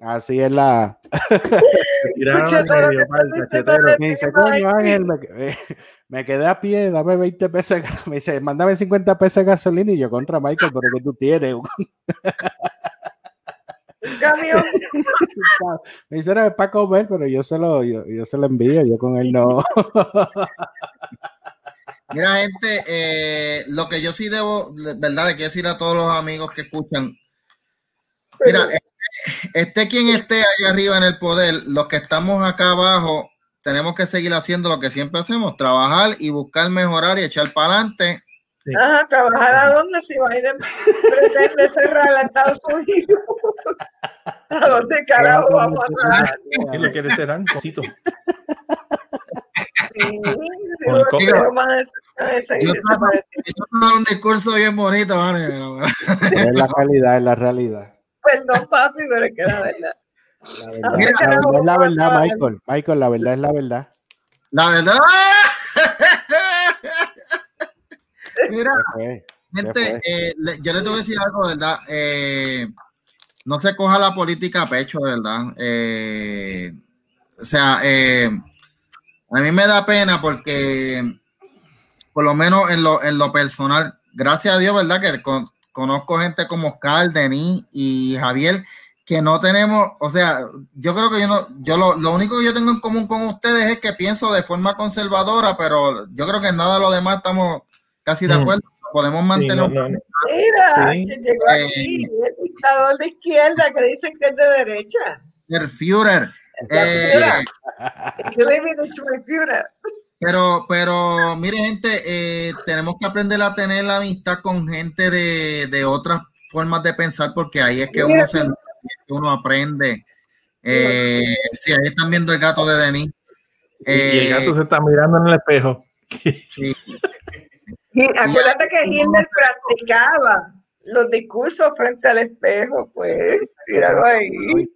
Así es la. [LAUGHS] me dice, coño, Ángel, me, quedé a pie, dame 20 pesos. Me dice, mándame 50 pesos de gasolina. Y yo, contra Michael, pero que tú tienes. [LAUGHS] Camión. [LAUGHS] me dice, era para comer, pero yo se lo, yo, yo se lo envío, yo con él no. Mira, gente, eh, lo que yo sí debo, verdad, le quiero decir a todos los amigos que escuchan. Mira, esté quien esté allá arriba en el poder, los que estamos acá abajo, tenemos que seguir haciendo lo que siempre hacemos, trabajar y buscar mejorar y echar para adelante. Ajá, trabajar a dónde si Biden pretende cerrar a Estados Unidos. [LAUGHS] ¿A dónde carajo vamos a trabajar? ¿Qué le quiere cerrar? Cosito. Sí, yo un discurso bien bonito, Es la realidad, es la realidad. Perdón, papi, pero es que la verdad. La verdad, es la verdad, Michael. Michael, la verdad es la verdad. La verdad. [LAUGHS] Mira, gente, eh, yo les tengo que decir algo, ¿verdad? Eh, no se coja la política a pecho, ¿verdad? Eh, o sea, a mí me da pena porque, por lo menos en lo, en lo personal, gracias a Dios, ¿verdad? Que con, conozco gente como Oscar, Denis y Javier, que no tenemos, o sea, yo creo que yo no, yo lo, lo, único que yo tengo en común con ustedes es que pienso de forma conservadora, pero yo creo que en nada lo demás estamos casi de mm. acuerdo. Podemos mantener. Mira, llegó eh, aquí el dictador de izquierda que dicen que es de derecha. El Führer. Eh, pero, pero, mire, gente, eh, tenemos que aprender a tener la amistad con gente de, de otras formas de pensar, porque ahí es que uno se uno aprende. Eh, sí, ahí están viendo el gato de Denis. y el gato se está mirando en el espejo. Sí. [LAUGHS] acuérdate que Hitler practicaba los discursos frente al espejo, pues, míralo ahí.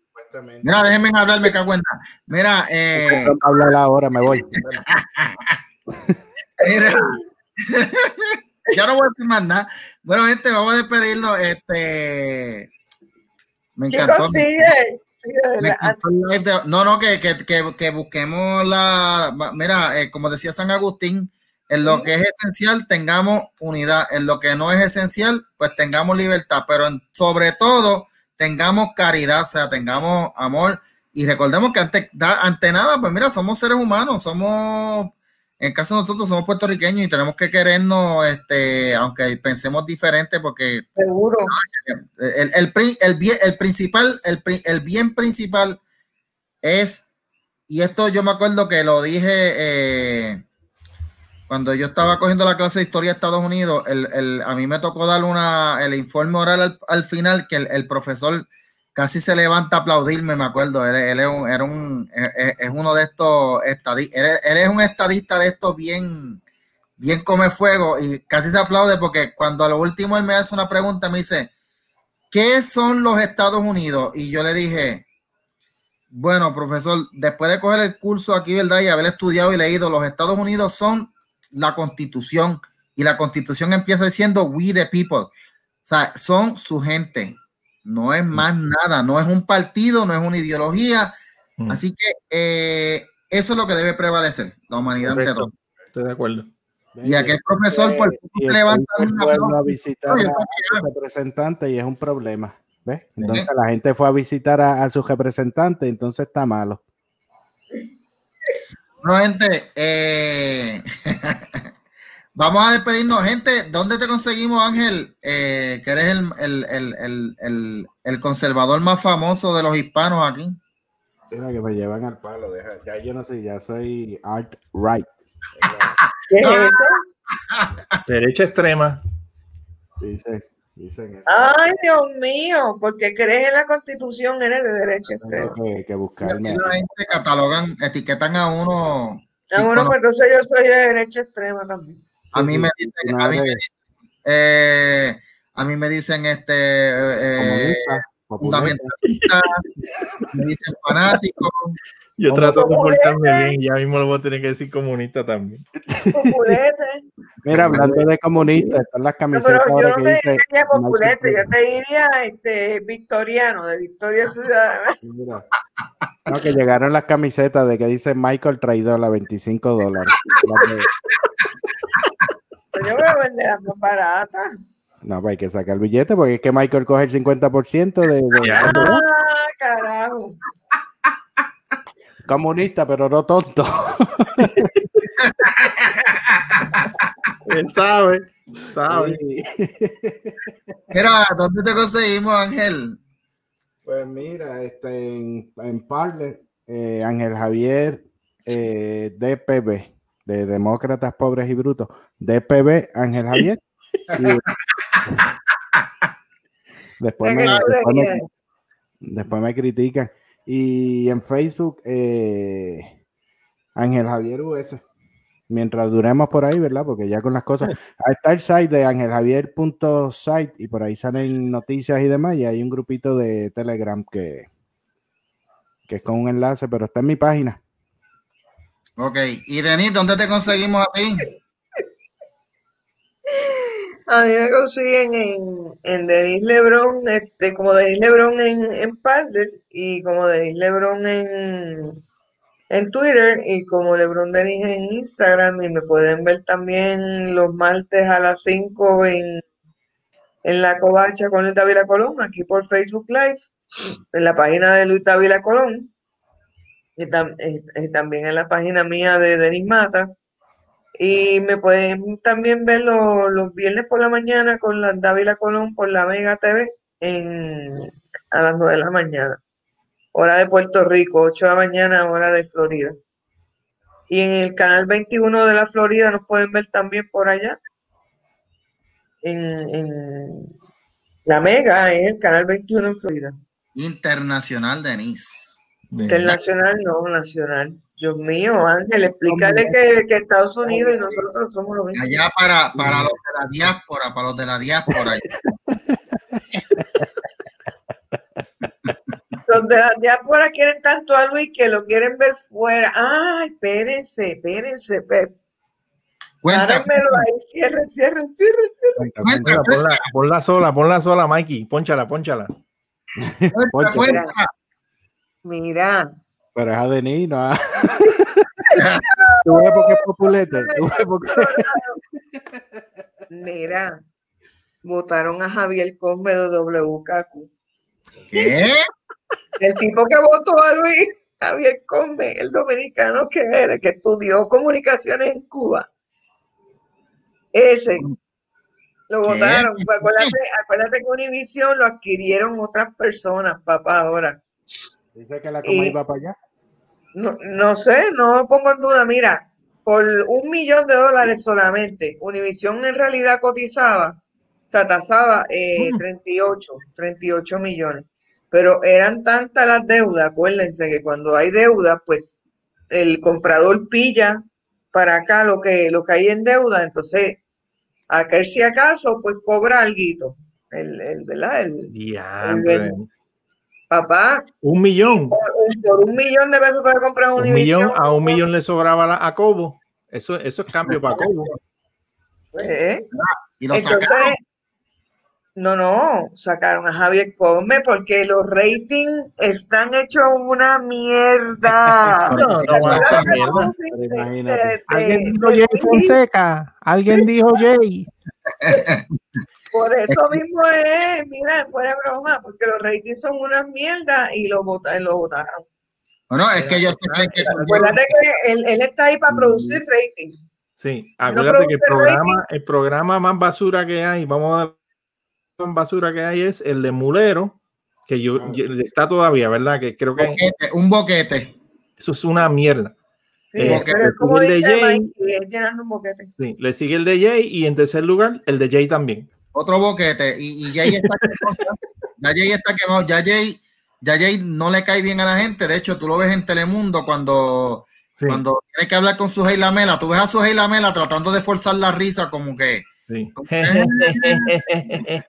Mira, déjenme hablar, me cago en Mira, eh. Hablar ahora, me voy. [LAUGHS] Mira. [LAUGHS] ya no voy a decir más nada. Bueno, gente, vamos a despedirnos. Este. Me encantó. no, no, que, que, que, que, busquemos la. Mira, eh, como decía San Agustín, en lo que es esencial tengamos unidad, en lo que no es esencial, pues tengamos libertad, pero sobre todo tengamos caridad, o sea, tengamos amor. Y recordemos que ante, ante nada, pues mira, somos seres humanos, somos, en el caso de nosotros somos puertorriqueños y tenemos que querernos, este, aunque pensemos diferente, porque seguro. el, el, el, bien, el principal, el, el bien principal es, y esto yo me acuerdo que lo dije eh, cuando yo estaba cogiendo la clase de historia de Estados Unidos, el, a mí me tocó dar una, el informe oral al, final que el, profesor casi se levanta a aplaudirme, me acuerdo. Él, es, un, era un, es, uno de estos estadistas, él, es un estadista de estos bien, bien come fuego y casi se aplaude porque cuando a lo último él me hace una pregunta, me dice, ¿qué son los Estados Unidos? Y yo le dije, bueno, profesor, después de coger el curso aquí, ¿verdad? Y haber estudiado y leído, los Estados Unidos son la constitución y la constitución empieza diciendo we the people. O sea, son su gente. No es más nada, no es un partido, no es una ideología. Mm. Así que eh, eso es lo que debe prevalecer, la humanidad ante todo. Estoy de acuerdo. Y aquel profesor por levanta una a visitar a, su representante y es un problema. ¿ves? Entonces la gente fue a visitar a, a su representante, entonces está malo. Bueno, gente, eh, [LAUGHS] Vamos a despedirnos, gente. ¿Dónde te conseguimos, Ángel? Eh, que eres el, el, el, el, el conservador más famoso de los hispanos aquí. Mira que me llevan al palo, deja, ya yo no sé, ya soy art right. [LAUGHS] ¿Qué es esto? Derecha extrema. Dice, dicen eso. Ay, Dios mío, porque crees en la constitución, eres de derecha extrema. Que, que buscarme. la gente catalogan, etiquetan a uno. Ah, sí, bueno, con- pues entonces yo soy de derecha extrema también. a mí sí, me dicen, a mí me madre. dicen, eh, a mí me dicen este eh, populista. fundamentalista, me dicen fanático. Yo trato de populete. portarme bien, ya mismo lo voy a tener que decir comunista también. Populete. Mira, hablando de comunistas, están las No, camisetas pero yo no que te dice. diría populete, yo te diría este victoriano, de Victoria Ciudadana. Mira. No, que llegaron las camisetas de que dice Michael Traidor a 25 dólares. Pero yo voy a vender las más baratas. No, pues hay que sacar el billete porque es que Michael coge el 50% de, de-. Ah, carajo. Comunista, pero no tonto. [LAUGHS] Él sabe, sabe. Sí. Mira, ¿dónde te conseguimos, Ángel? Pues mira, este, en, en Parler, eh, Ángel Javier eh, DPB, de Demócratas Pobres y Brutos, DPB Ángel Javier. Y- después, me, ¿Qué después, me, después me critican. Y en Facebook, eh, Ángel Javier US. Mientras duremos por ahí, ¿verdad? Porque ya con las cosas. [LAUGHS] Ahí está el site de angeljavier.site y por ahí salen noticias y demás. Y hay un grupito de Telegram que, que es con un enlace, pero está en mi página. Ok, y Denis, ¿dónde te conseguimos a ti? [LAUGHS] A mí me consiguen en, en Denis Lebron, este, como Denis Lebron en, en Parler y como Denis Lebron en, en Twitter y como Lebron Denis en Instagram y me pueden ver también los martes a las 5 en, en La Covacha con Luis Dávila Colón, aquí por Facebook Live, en la página de Luis Dávila Colón y, tam- eh, también en la página mía de Denis Mata. Y me pueden también ver lo- los viernes por la mañana con la Dávila Colón por la Mega TV en, a las 9 de la mañana. Hora de Puerto Rico, 8 de la mañana, hora de Florida. Y en el canal 21 de la Florida nos pueden ver también por allá. En, en la Mega es el canal 21 en Florida. Internacional Denis. Internacional, no, nacional. Dios mío, Ángel, explícale que, que Estados Unidos y nosotros somos lo mismo. Allá para, para los de la diáspora, para los de la diáspora. [LAUGHS] Los de la diáspora quieren tanto a Luis que lo quieren ver fuera. Ay, espérense, espérense, espérense. Párenmelo ahí, cierren, cierren, cierren, cierren. Cuenta, Ponla, sola, ponla sola, Mikey. Pónchala, pónchala. cuenta. Mira, Pero es a Denis, no a- ¿Tú ves por qué es populete? Mira. Votaron a Javier Cosme de WKQ. ¿Qué? El tipo que votó a Luis, Javier Cosme, el dominicano que era, que estudió comunicaciones en Cuba. Ese. Lo votaron. Pues acuérdate, acuérdate que Univision lo adquirieron otras personas, papá, ahora. Dice que la coma Y- iba para allá. No, no sé, no pongo en duda. Mira, por un millón de dólares solamente, Univision en realidad cotizaba, o sea, tasaba eh, 38, 38 millones. Pero eran tantas las deudas, acuérdense que cuando hay deuda, pues el comprador pilla para acá lo que, lo que hay en deuda, entonces aquel si acaso, pues cobra algo. El, el, ¿verdad? El Diantre. Papá, Un millón. por, un- por un millón de pesos puede comprar Un Univision. millón, a un millón le sobraba la- a Cobo. Eso, eso es cambio para Cobo. ¿eh? Y lo Entonces, sacaron. no, no, sacaron a Javier Come porque los ratings están hechos una mierda. [LAUGHS] No, no, de- Alguien dijo Jay? Fonseca. Alguien dijo Jay. [LAUGHS] Por [LAUGHS] eso mismo es, mira, fuera de broma, porque los ratings son una mierda y lo, vota- lo votaron. Bueno, es que ellos se creen que Acuérdate que él, él está ahí para producir rating. Sí, acuérdate que el programa, el programa más basura que hay, vamos a ver más basura que hay es el de Mulero, que yo, Ah. yo- está todavía, ¿verdad? Que creo que Boquete, un boquete. eso es una mierda. Sí, Eh, pero le sigue el de Jay. Mikey, es llenando un boquete. Sí, le sigue el de Jay y en tercer lugar el de Jay también. Otro boquete. Y, y Jay está quemado. Ya Jay está quemado. Ya Jay, ya Jay no le cae bien a la gente. De hecho, tú lo ves en Telemundo cuando, Sí, cuando tiene que hablar con su Lamela. Tú ves a su Lamela tratando de forzar la risa como que. sí. eh,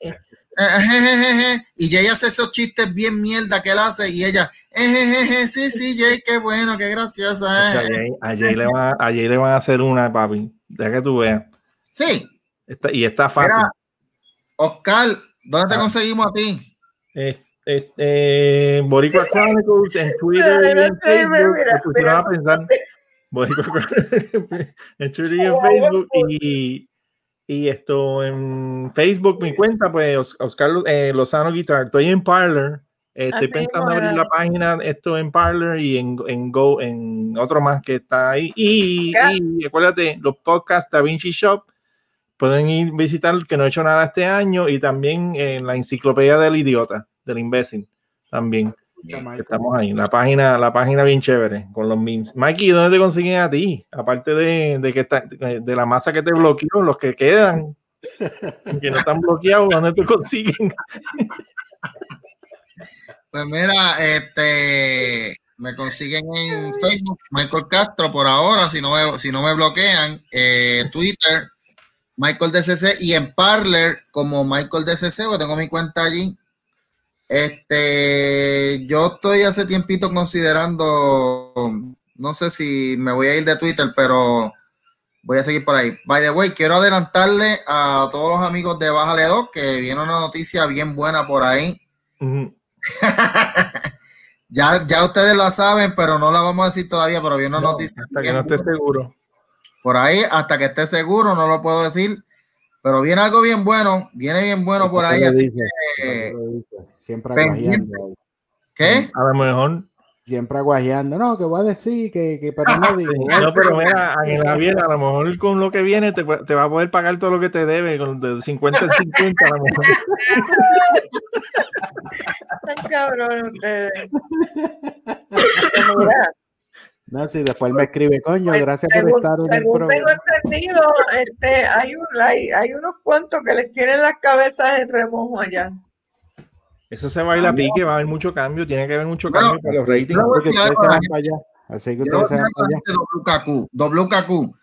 jejejeje, y Jay hace esos chistes bien mierda que él hace y ella, eh, jejeje, sí, sí, Jay, qué bueno, qué gracioso. O sea, a, eh". Jay, a Jay le van, a Jay le van a hacer una, papi. Deja que tú veas. Sí, Está- y está fácil. Oscar, ¿dónde te Ah. conseguimos a ti? Eh, eh, eh, Boricua Chronicles en Twitter y en Facebook. mira, me pusieron a pensar. Boricua Chronicles en Twitter y en Facebook. Y, y esto en Facebook, mi cuenta, pues Os- Oscar eh, Lozano Guitar. Estoy en Parler. Eh, estoy Así pensando mismo, abrir la página, esto en Parler y en, en Go, en otro más que está ahí. Y, y acuérdate, los podcasts Da Vinci Shop pueden ir visitar que no he hecho nada este año y también en la enciclopedia del idiota, del imbécil, también. Estamos ahí, la página, la página bien chévere con los memes. Mikey, ¿dónde te consiguen a ti? Aparte de, de que está, de la masa que te bloqueó, los que quedan, [LAUGHS] que no están bloqueados, ¿dónde te consiguen? Pues mira, este, me consiguen en Facebook, Michael Castro por ahora, si no me, si no me bloquean, eh, Twitter, Michael DCC y en Parler como Michael DCC, porque tengo mi cuenta allí. Este, yo estoy hace tiempito considerando, no sé si me voy a ir de Twitter, pero voy a seguir por ahí. By the way, quiero adelantarle a todos los amigos de Bájale 2 que viene una noticia bien buena por ahí. [LAUGHS] Ya, ya ustedes la saben, pero no la vamos a decir todavía, pero viene una No, noticia. hasta que no esté seguro. Por ahí, hasta que esté seguro, no lo puedo decir. Pero viene algo bien bueno, viene bien bueno por ahí. ¿Qué Así dice? que. Siempre aguajeando. ¿qué? A lo mejor. Siempre aguajeando. No, que voy a decir que, que pero no digo. No, pero mira, en la bien, a lo mejor con lo que viene te, te va a poder pagar todo lo que te debe, con de 50 en 50 a lo mejor. Están cabrón ustedes. [LAUGHS] Si después me escribe, coño, pues, gracias por estar en el según tengo programa. entendido, este, hay, un, hay, hay unos cuantos que les tienen las cabezas en remojo allá. Eso se va a ir a pique, va a haber mucho cambio, tiene que haber mucho Bueno, cambio para los ratings. Porque ustedes se van para allá. Así que ustedes se van para allá. WKQ,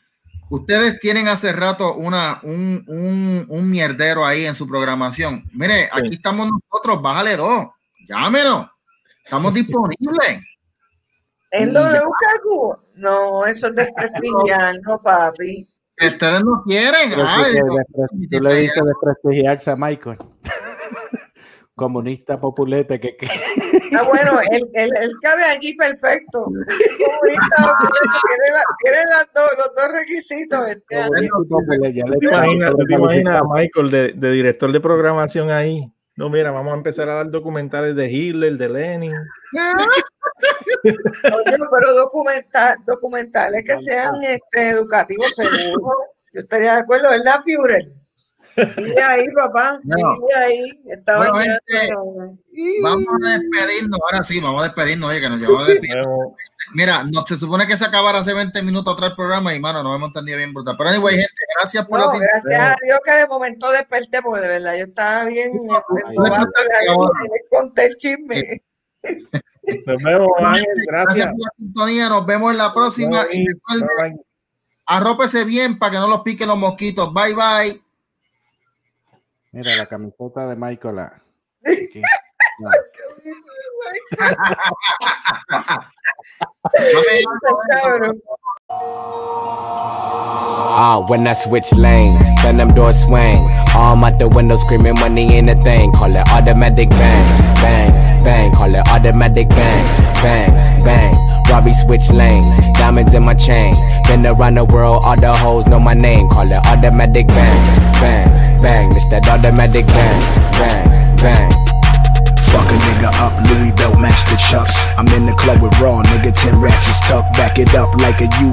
ustedes tienen hace rato una, un, un, un mierdero ahí en su programación. Mire, aquí estamos nosotros, bájale dos, llámenos, estamos [LAUGHS] disponibles. ¿En Y ya. WKQ? No, eso es desprestigiando, papi. Ustedes no quieren. Ay, no, tú le dices desprestigiarse a Michael. [LAUGHS] Comunista populete que, que- Ah, bueno, él, él, él cabe allí perfecto. Comunista, tiene, la- tiene las dos, los dos requisitos. Este, ¿Te imaginas, ¿tú te imaginas a. Michael de, de director de programación ahí? No, mira, vamos a empezar a dar documentales de Hitler, de Lenin. [LAUGHS] Oye, pero documental, documentales que sean este, educativos seguros. Yo estaría de acuerdo, ¿verdad, Führer? Vive ahí, papá. Vive ahí. Estaba Bueno, gente, de- Vamos a despedirnos. Ahora sí, vamos a despedirnos. Oye, que nos llevamos a despedir. Mira, no, se supone que se acabara hace 20 minutos atrás el programa y, mano, nos hemos entendido bien brutal. Pero, anyway, gente, gracias por No, la sintonía. gracias a Dios que de momento desperté, porque de verdad yo estaba bien conté el chisme. Nos vemos, Ángel, Gracias gracias. por la sintonía. Nos vemos en la próxima. Y Bye, bye. arrópese bien para que no los piquen los mosquitos. Bye, bye. Mira la camiseta de Michael. [LAUGHS] [LAUGHS] ah. When I switch lanes, then them doors swing. Arm out the window screaming money ain't a thing. Call it automatic bang, bang, bang. Call it automatic bang, bang, bang. Robbie switch lanes, diamonds in my chain. Been around the world, all the hoes know my name. Call it automatic bang, bang, bang. It's that automatic bang, bang, bang. Fuck a nigga up, Louis belt match the chucks. I'm in the club with raw, nigga, 10 ratchets tucked. Back it up like a U